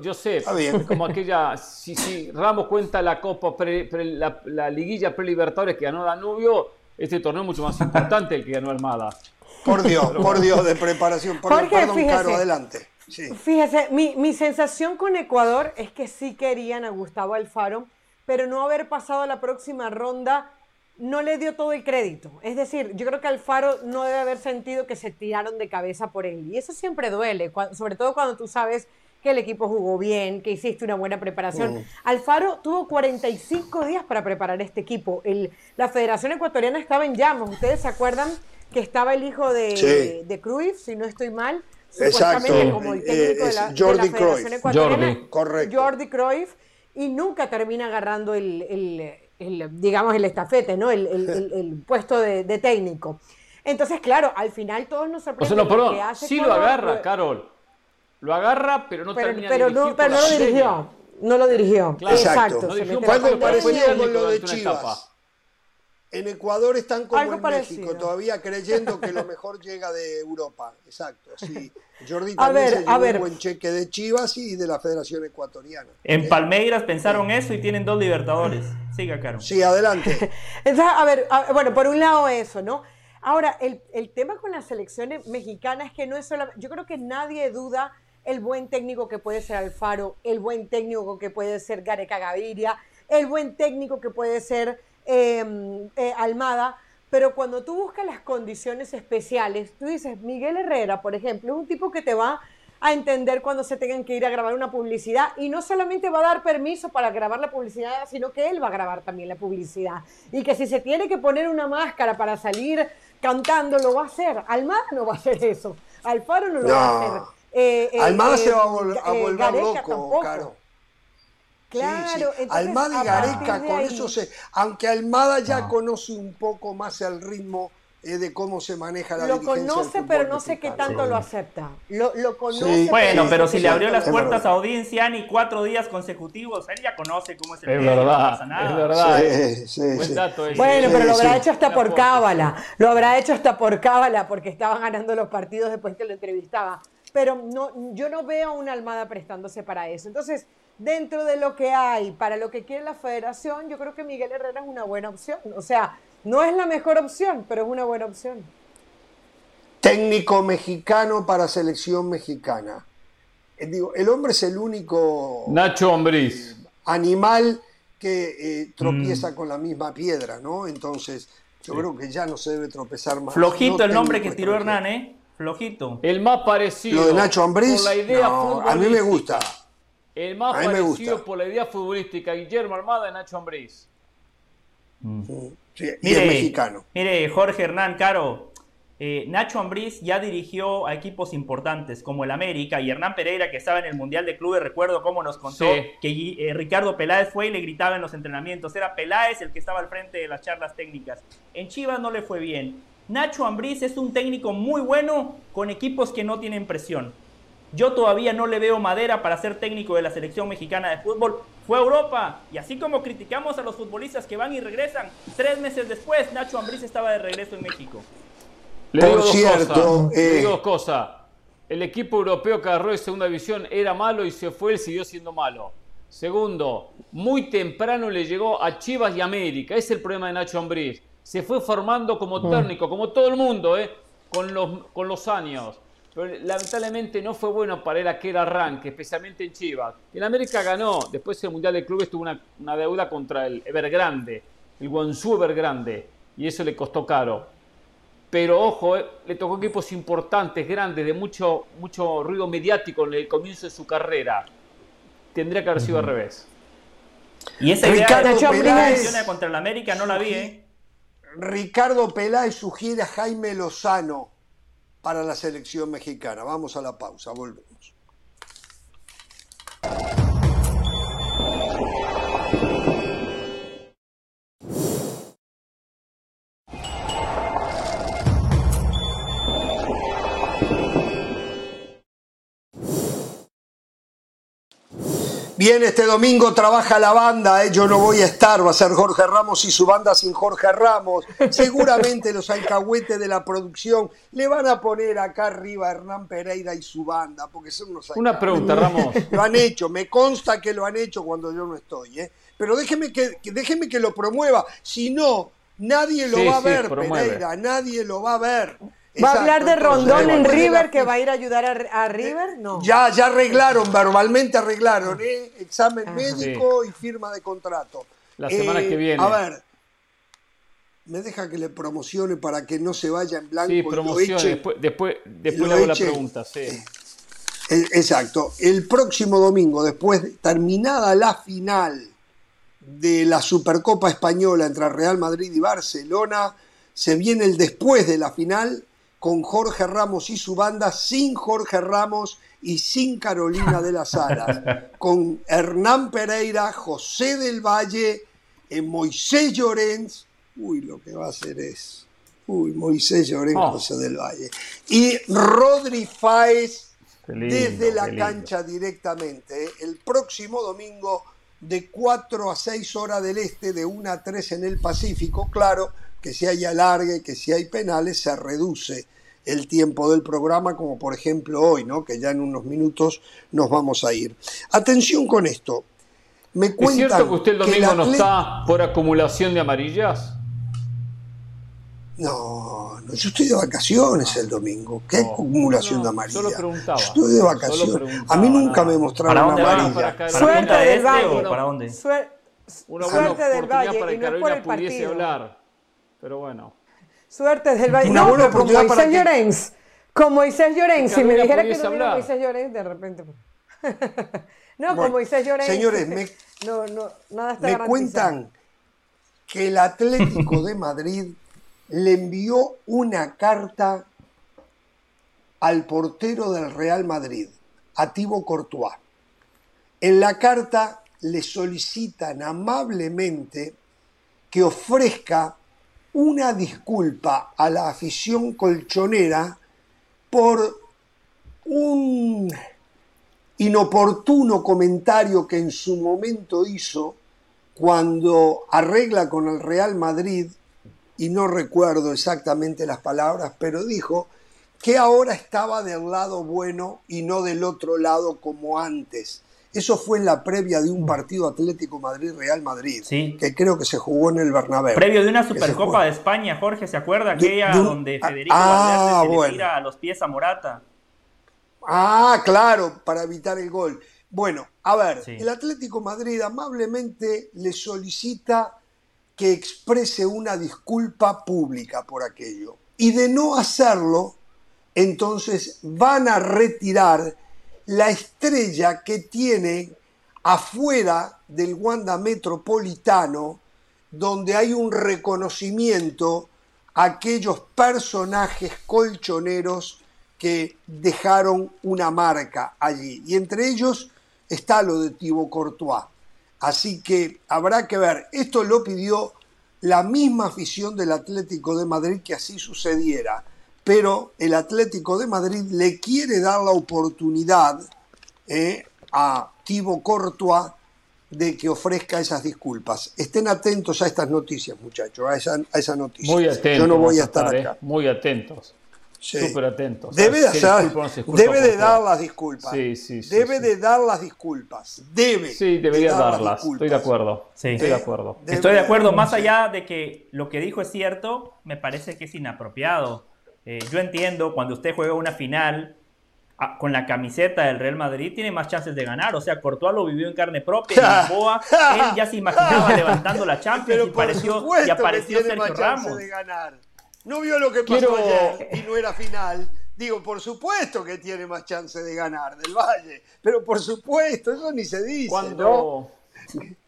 Yo sé, como aquella, si, si, Ramos cuenta la Copa, la, liguilla pre-Libertadores que ganó Danubio, este torneo es mucho más importante el que ganó Armada. Por Dios, por Dios, de preparación. Por perdón, Caro, adelante. Fíjese, mi, mi sensación con Ecuador es que sí querían a Gustavo Alfaro, pero no haber pasado a la próxima ronda no le dio todo el crédito. Es decir, yo creo que Alfaro no debe haber sentido que se tiraron de cabeza por él. Y eso siempre duele, sobre todo cuando tú sabes que el equipo jugó bien, que hiciste una buena preparación. Mm. Alfaro tuvo 45 días para preparar este equipo. El, la Federación Ecuatoriana estaba en llamas. ¿Ustedes se acuerdan que estaba el hijo de, de Cruyff, si no estoy mal? Exacto. como el técnico de, la, Jordi Federación Ecuatoriana. Jordi. Correcto. Jordi Cruyff. Y nunca termina agarrando el, digamos, el estafete, ¿no? El, puesto de, técnico. Entonces, claro, al final todos nos sorprenden. O sea, no, sí lo agarra, Carol lo agarra, pero no termina pero no, pero no lo dirigió. No lo dirigió. Exacto. Fue algo parecido con lo de Chivas. En Ecuador están como en México, todavía creyendo que lo mejor llega de Europa. Exacto. Sí. Jordi también se llevó un buen cheque de Chivas y de la Federación Ecuatoriana. En Palmeiras pensaron eso y tienen dos Libertadores. Siga, Caro. Sí, adelante. a ver, bueno, por un lado eso, ¿no? Ahora, el, el tema con las selecciones mexicanas es que no es solamente. Yo creo que nadie duda el buen técnico que puede ser Alfaro, el buen técnico que puede ser Gareca Gaviria, el buen técnico que puede ser em, eh, Almada, pero cuando tú buscas las condiciones especiales, tú dices, Miguel Herrera, por ejemplo, es un tipo que te va a entender cuando se tengan que ir a grabar una publicidad y no solamente va a dar permiso para grabar la publicidad, sino que él va a grabar también la publicidad. Y que si se tiene que poner una máscara para salir cantando, lo va a hacer. Almada no va a hacer eso. Alfaro no lo va a hacer. Eh, eh, Almada se va a, volver loco, Caro. Claro, Almada y Gareca, con eso se. Aunque Almada ya conoce un poco más el ritmo de cómo se maneja la Lo conoce, pero no sé qué tanto lo acepta. Lo, conoce. Bueno, pero si le abrió las puertas a audiencia ni cuatro días consecutivos, él ya conoce cómo es el Es verdad, es verdad. bueno, pero lo habrá hecho hasta por cábala. Lo habrá hecho hasta por cábala, porque estaba ganando los partidos después que lo entrevistaba pero no, yo no veo una Almada prestándose para eso. Entonces, dentro de lo que hay, para lo que quiere la federación, yo creo que Miguel Herrera es una buena opción. O sea, no es la mejor opción, pero es una buena opción. Técnico mexicano para selección mexicana. Eh, digo, el hombre es el único... Nacho Ambriz. animal que eh, tropieza mm. con la misma piedra, ¿no? Entonces, yo creo que ya no se debe tropezar más. Flojito el nombre que tiró Hernán, ¿eh? Flojito. El más parecido. Lo de Nacho Ambriz. la idea a mí me gusta. El más parecido por la idea futbolística. Guillermo Armada de Nacho Ambriz. Mm. Sí, mire, mexicano. Mire, Jorge Hernán Caro. Eh, Nacho Ambriz ya dirigió a equipos importantes como el América y Hernán Pereira, que estaba en el Mundial de Clubes, recuerdo cómo nos contó que eh, Ricardo Peláez fue y le gritaba en los entrenamientos. Era Peláez el que estaba al frente de las charlas técnicas. En Chivas no le fue bien. Nacho Ambriz es un técnico muy bueno con equipos que no tienen presión. Yo todavía no le veo madera para ser técnico de la selección mexicana de fútbol. Fue a Europa y así como criticamos a los futbolistas que van y regresan, tres meses después Nacho Ambriz estaba de regreso en México. Le digo Por cierto, eh, dos cosas. El equipo europeo que agarró de segunda división era malo y se fue, él siguió siendo malo. Segundo, muy temprano le llegó a Chivas y América. Ese es el problema de Nacho Ambriz se fue formando como mm. técnico, como todo el mundo, ¿eh? con, los, con los años. Pero lamentablemente no fue bueno para él aquel arranque, especialmente en Chivas. En América ganó, después el Mundial de Clubes tuvo una, una deuda contra el Evergrande, el Guangzhou Evergrande, y eso le costó caro. Pero ojo, eh, le tocó equipos importantes, grandes, de mucho, mucho ruido mediático en el comienzo de su carrera. Tendría que haber sido al revés. Y esa idea de contra el América no la vi, ¿eh? Ricardo Peláez sugiere a Jaime Lozano para la selección mexicana. Vamos a la pausa, volvemos. Bien, este domingo trabaja la banda, ¿eh? yo no voy a estar, va a ser Jorge Ramos y su banda sin Jorge Ramos. Seguramente los alcahuetes de la producción le van a poner acá arriba a Hernán Pereira y su banda, porque son unos Una pregunta, Ramos. Lo han hecho, me consta que lo han hecho cuando yo no estoy, ¿eh? pero déjeme que, déjeme que lo promueva, si no, nadie lo va a ver, Pereira, nadie lo va a ver. ¿Va a hablar de Rondón en River que va a ir a ayudar a, River? No. Ya, ya arreglaron, verbalmente arreglaron, ¿eh? Examen médico y firma de contrato. La semana que eh, viene. A ver, me deja que le promocione para que no se vaya en blanco. Sí, promocione, después, después, después le hago la pregunta, sí. Eh, eh, exacto. El próximo domingo, después de terminada la final de la Supercopa Española entre Real Madrid y Barcelona, se viene el después de la final con Jorge Ramos y su banda, sin Jorge Ramos y sin Carolina de las Alas, con Hernán Pereira, José del Valle, eh, Moisés Llorens, uy, lo que va a hacer es, uy, Moisés Llorens, oh. José del Valle, y Rodri Fáez desde la cancha directamente, eh. el próximo domingo de 4 a 6 horas del este, de 1 a 3 en el Pacífico, claro, que si hay alargue, que si hay penales, se reduce el tiempo del programa, como por ejemplo hoy, ¿no? que ya en unos minutos nos vamos a ir. Atención con esto. Me ¿Es cierto que usted el domingo no está por acumulación de amarillas? No, no, yo estoy de vacaciones el domingo. ¿Qué acumulación de amarillas? Solo preguntaba. Yo estoy de vacaciones. A mí nunca me mostraron una amarilla. Suerte del Valle. ¿Para dónde? Suerte del Valle. Para que Carolina pudiese hablar. Pero bueno. Suerte del Valle. no, pero como Moisés Llorens. Como Moisés Llorens. Si me dijera que no vino Moisés Llorens, de repente. no, como Moisés Llorens. Señores, me, no, no, nada está me cuentan que el Atlético de Madrid le envió una carta al portero del Real Madrid, a Thibaut Courtois. En la carta le solicitan amablemente que ofrezca una disculpa a la afición colchonera por un inoportuno comentario que en su momento hizo cuando arregla con el Real Madrid, y no recuerdo exactamente las palabras, pero dijo que ahora estaba del lado bueno y no del otro lado como antes. Eso fue en la previa de un partido Atlético Madrid-Real Madrid, que creo que se jugó en el Bernabéu. Previo de una Supercopa de España, Jorge, ¿se acuerda? Aquella donde Federico ah, se le tira a los pies a Morata. Ah, claro, para evitar el gol. Bueno, a ver, el Atlético Madrid amablemente le solicita que exprese una disculpa pública por aquello. Y de no hacerlo, entonces van a retirar la estrella que tiene afuera del Wanda Metropolitano, donde hay un reconocimiento a aquellos personajes colchoneros que dejaron una marca allí. Y entre ellos está lo de Thibaut Courtois. Así que habrá que ver, esto lo pidió la misma afición del Atlético de Madrid que así sucediera pero el Atlético de Madrid le quiere dar la oportunidad eh, a Thibaut Courtois de que ofrezca esas disculpas. Estén atentos a estas noticias, muchachos, a esa, a esa noticia. Muy atentos. Yo no voy a estar, acá. Muy atentos. Súper atentos. Debe, de, debe de dar las disculpas. Sí, sí, sí, debe de dar las disculpas. Debe. Sí, debería darlas. Estoy de acuerdo. Sí. Estoy de acuerdo. Estoy de acuerdo. Más allá de que lo que dijo es cierto, me parece que es inapropiado. Eh, yo entiendo cuando usted juega una final ah, con la camiseta del Real Madrid tiene más chances de ganar. O sea, Courtois lo vivió en carne propia. En Lisboa, él ya se imaginaba levantando la Champions y, pareció, y apareció Sergio Ramos. De ganar. ¿No vio lo que pasó ayer y no era final? Digo, por supuesto que tiene más chance de ganar del Valle, pero por supuesto, eso ni se dice. Cuando,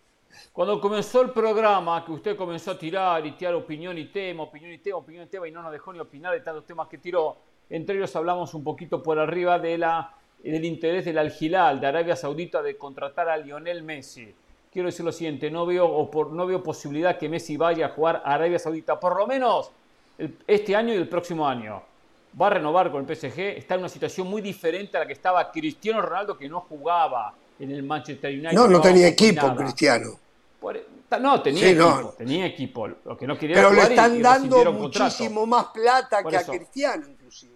cuando comenzó el programa, que usted comenzó a tirar y tirar opinión y tema, opinión y tema, opinión y tema, y no nos dejó ni opinar de tantos temas que tiró, entre ellos hablamos un poquito por arriba de la, del interés del Al-Hilal, de Arabia Saudita, de contratar a Lionel Messi. Quiero decir lo siguiente, no veo, o por, no veo posibilidad que Messi vaya a jugar a Arabia Saudita, por lo menos este año y el próximo año. Va a renovar con el PSG, está en una situación muy diferente a la que estaba Cristiano Ronaldo, que no jugaba en el Manchester United. No, no tenía equipo, Cristiano. No, tenía equipo, tenía equipo. Lo que no quería Pero le están dando muchísimo más plata que a Cristiano, inclusive.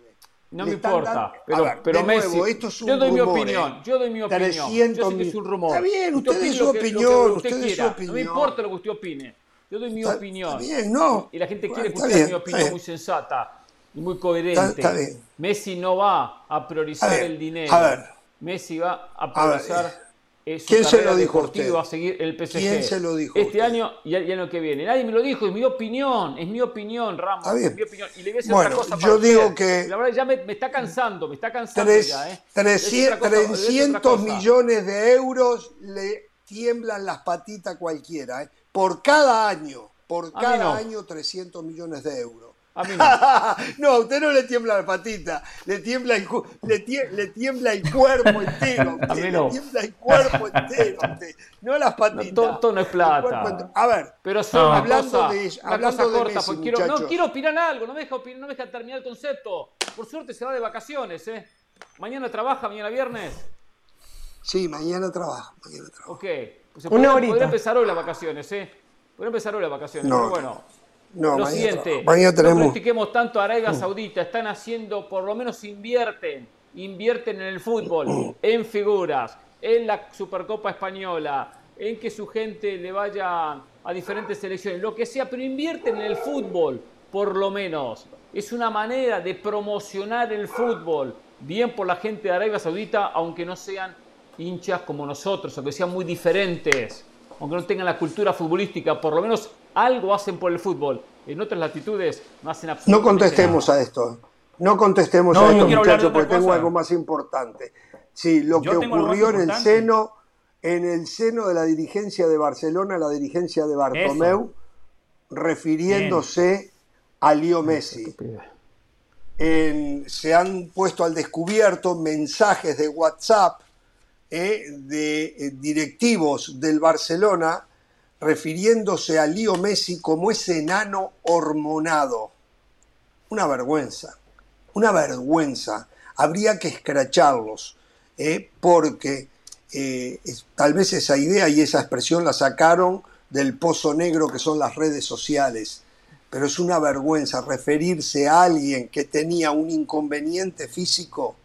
No me importa, pero, pero Messi, esto es un yo doy mi opinión, yo doy mi opinión, yo sé que es un rumor. Está bien, usted, es su opinión, usted, es su opinión. No me importa lo que usted opine, yo doy mi opinión. Está bien, no. Y la gente quiere escuchar mi opinión muy sensata y muy coherente. Messi no va a priorizar el dinero. A ver. Messi va a priorizar ¿Quién se lo dijo usted? a seguir el PSG. ¿Quién se lo dijo Este año y el año que viene. Nadie me lo dijo, es mi opinión, es mi opinión, Ramos. Es mi opinión. Y le voy a decir bueno, otra cosa yo digo que... La verdad ya me, está cansando, me está cansando ya. ¿eh? 300, millones de euros le tiemblan las patitas a cualquiera. ¿eh? Por cada año, por cada año 300 millones de euros. A mí no. a usted no le tiembla la patita, le tiembla el, le, le tiembla el cuerpo entero. a mí no. Le tiembla el cuerpo entero. No las patitas. No, todo, no es plata. A ver, pero hablando de, hablando de corta, quiero, no quiero opinar algo, no me, deja opinar, no me deja terminar el concepto. Por suerte se va de vacaciones, ¿eh? Mañana trabaja, mañana viernes. Sí, mañana trabaja, mañana trabaja. Ok, pues se podría, empezar hoy las vacaciones, ¿eh? Podría empezar hoy las vacaciones, pero bueno. No, lo siguiente, tenemos... no critiquemos tanto a Arabia Saudita, están haciendo, por lo menos invierten, invierten en el fútbol, en figuras, en la Supercopa Española, en que su gente le vaya a diferentes selecciones, lo que sea, pero invierten en el fútbol, por lo menos. Es una manera de promocionar el fútbol, bien por la gente de Arabia Saudita, aunque no sean hinchas como nosotros, aunque sean muy diferentes, aunque no tengan la cultura futbolística, por lo menos algo hacen por el fútbol. En otras latitudes no hacen absolutamente No contestemos a esto. No contestemos a esto, muchachos, porque tengo algo más importante. Sí, lo que ocurrió en el seno, en el seno de la dirigencia de Barcelona, la dirigencia de Bartomeu, refiriéndose a Leo Messi. se han puesto al descubierto mensajes de WhatsApp eh, de eh, directivos del Barcelona refiriéndose a Lío Messi como ese enano hormonado. Una vergüenza, una vergüenza. Habría que escracharlos, ¿eh? porque eh, tal vez esa idea y esa expresión la sacaron del pozo negro que son las redes sociales. Pero es una vergüenza referirse a alguien que tenía un inconveniente físico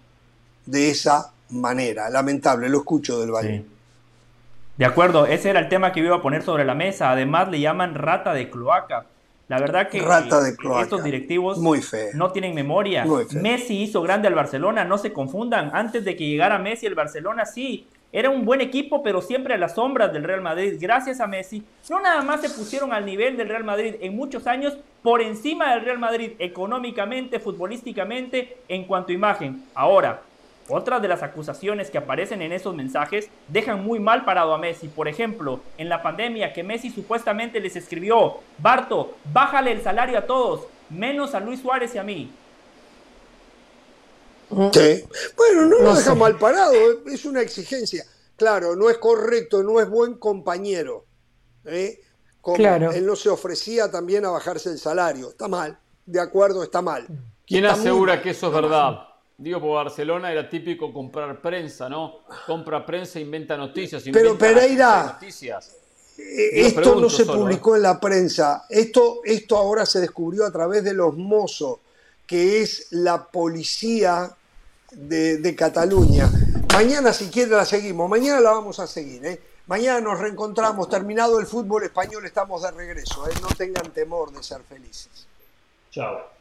de esa manera. Lamentable, lo escucho del Valle. De acuerdo, ese era el tema que iba a poner sobre la mesa. Además, le llaman rata de cloaca. La verdad que estos directivos no tienen memoria. Messi hizo grande al Barcelona, no se confundan. Antes de que llegara Messi, el Barcelona sí era un buen equipo, pero siempre a las sombras del Real Madrid. Gracias a Messi, no nada más se pusieron al nivel del Real Madrid en muchos años, por encima del Real Madrid económicamente, futbolísticamente, en cuanto a imagen. Ahora, otras de las acusaciones que aparecen en esos mensajes dejan muy mal parado a Messi. Por ejemplo, en la pandemia que Messi supuestamente les escribió, Barto, bájale el salario a todos, menos a Luis Suárez y a mí. Sí. Bueno, no, lo deja mal parado, es una exigencia. Claro, no es correcto, no es buen compañero. ¿eh? claro. Él no se ofrecía también a bajarse el salario. Está mal, de acuerdo, está mal. ¿Quién asegura que eso es verdad? Digo, por Barcelona era típico comprar prensa, ¿no? Compra prensa, inventa noticias. Pero Pereira, eh, esto no se publicó ¿eh? en la prensa. Esto, esto ahora se descubrió a través de los mozos, que es la policía de, Cataluña. Mañana, si quiere, la seguimos. Mañana la vamos a seguir. ¿eh? Mañana nos reencontramos. Terminado el fútbol español, estamos de regreso. ¿eh? No tengan temor de ser felices. Chao.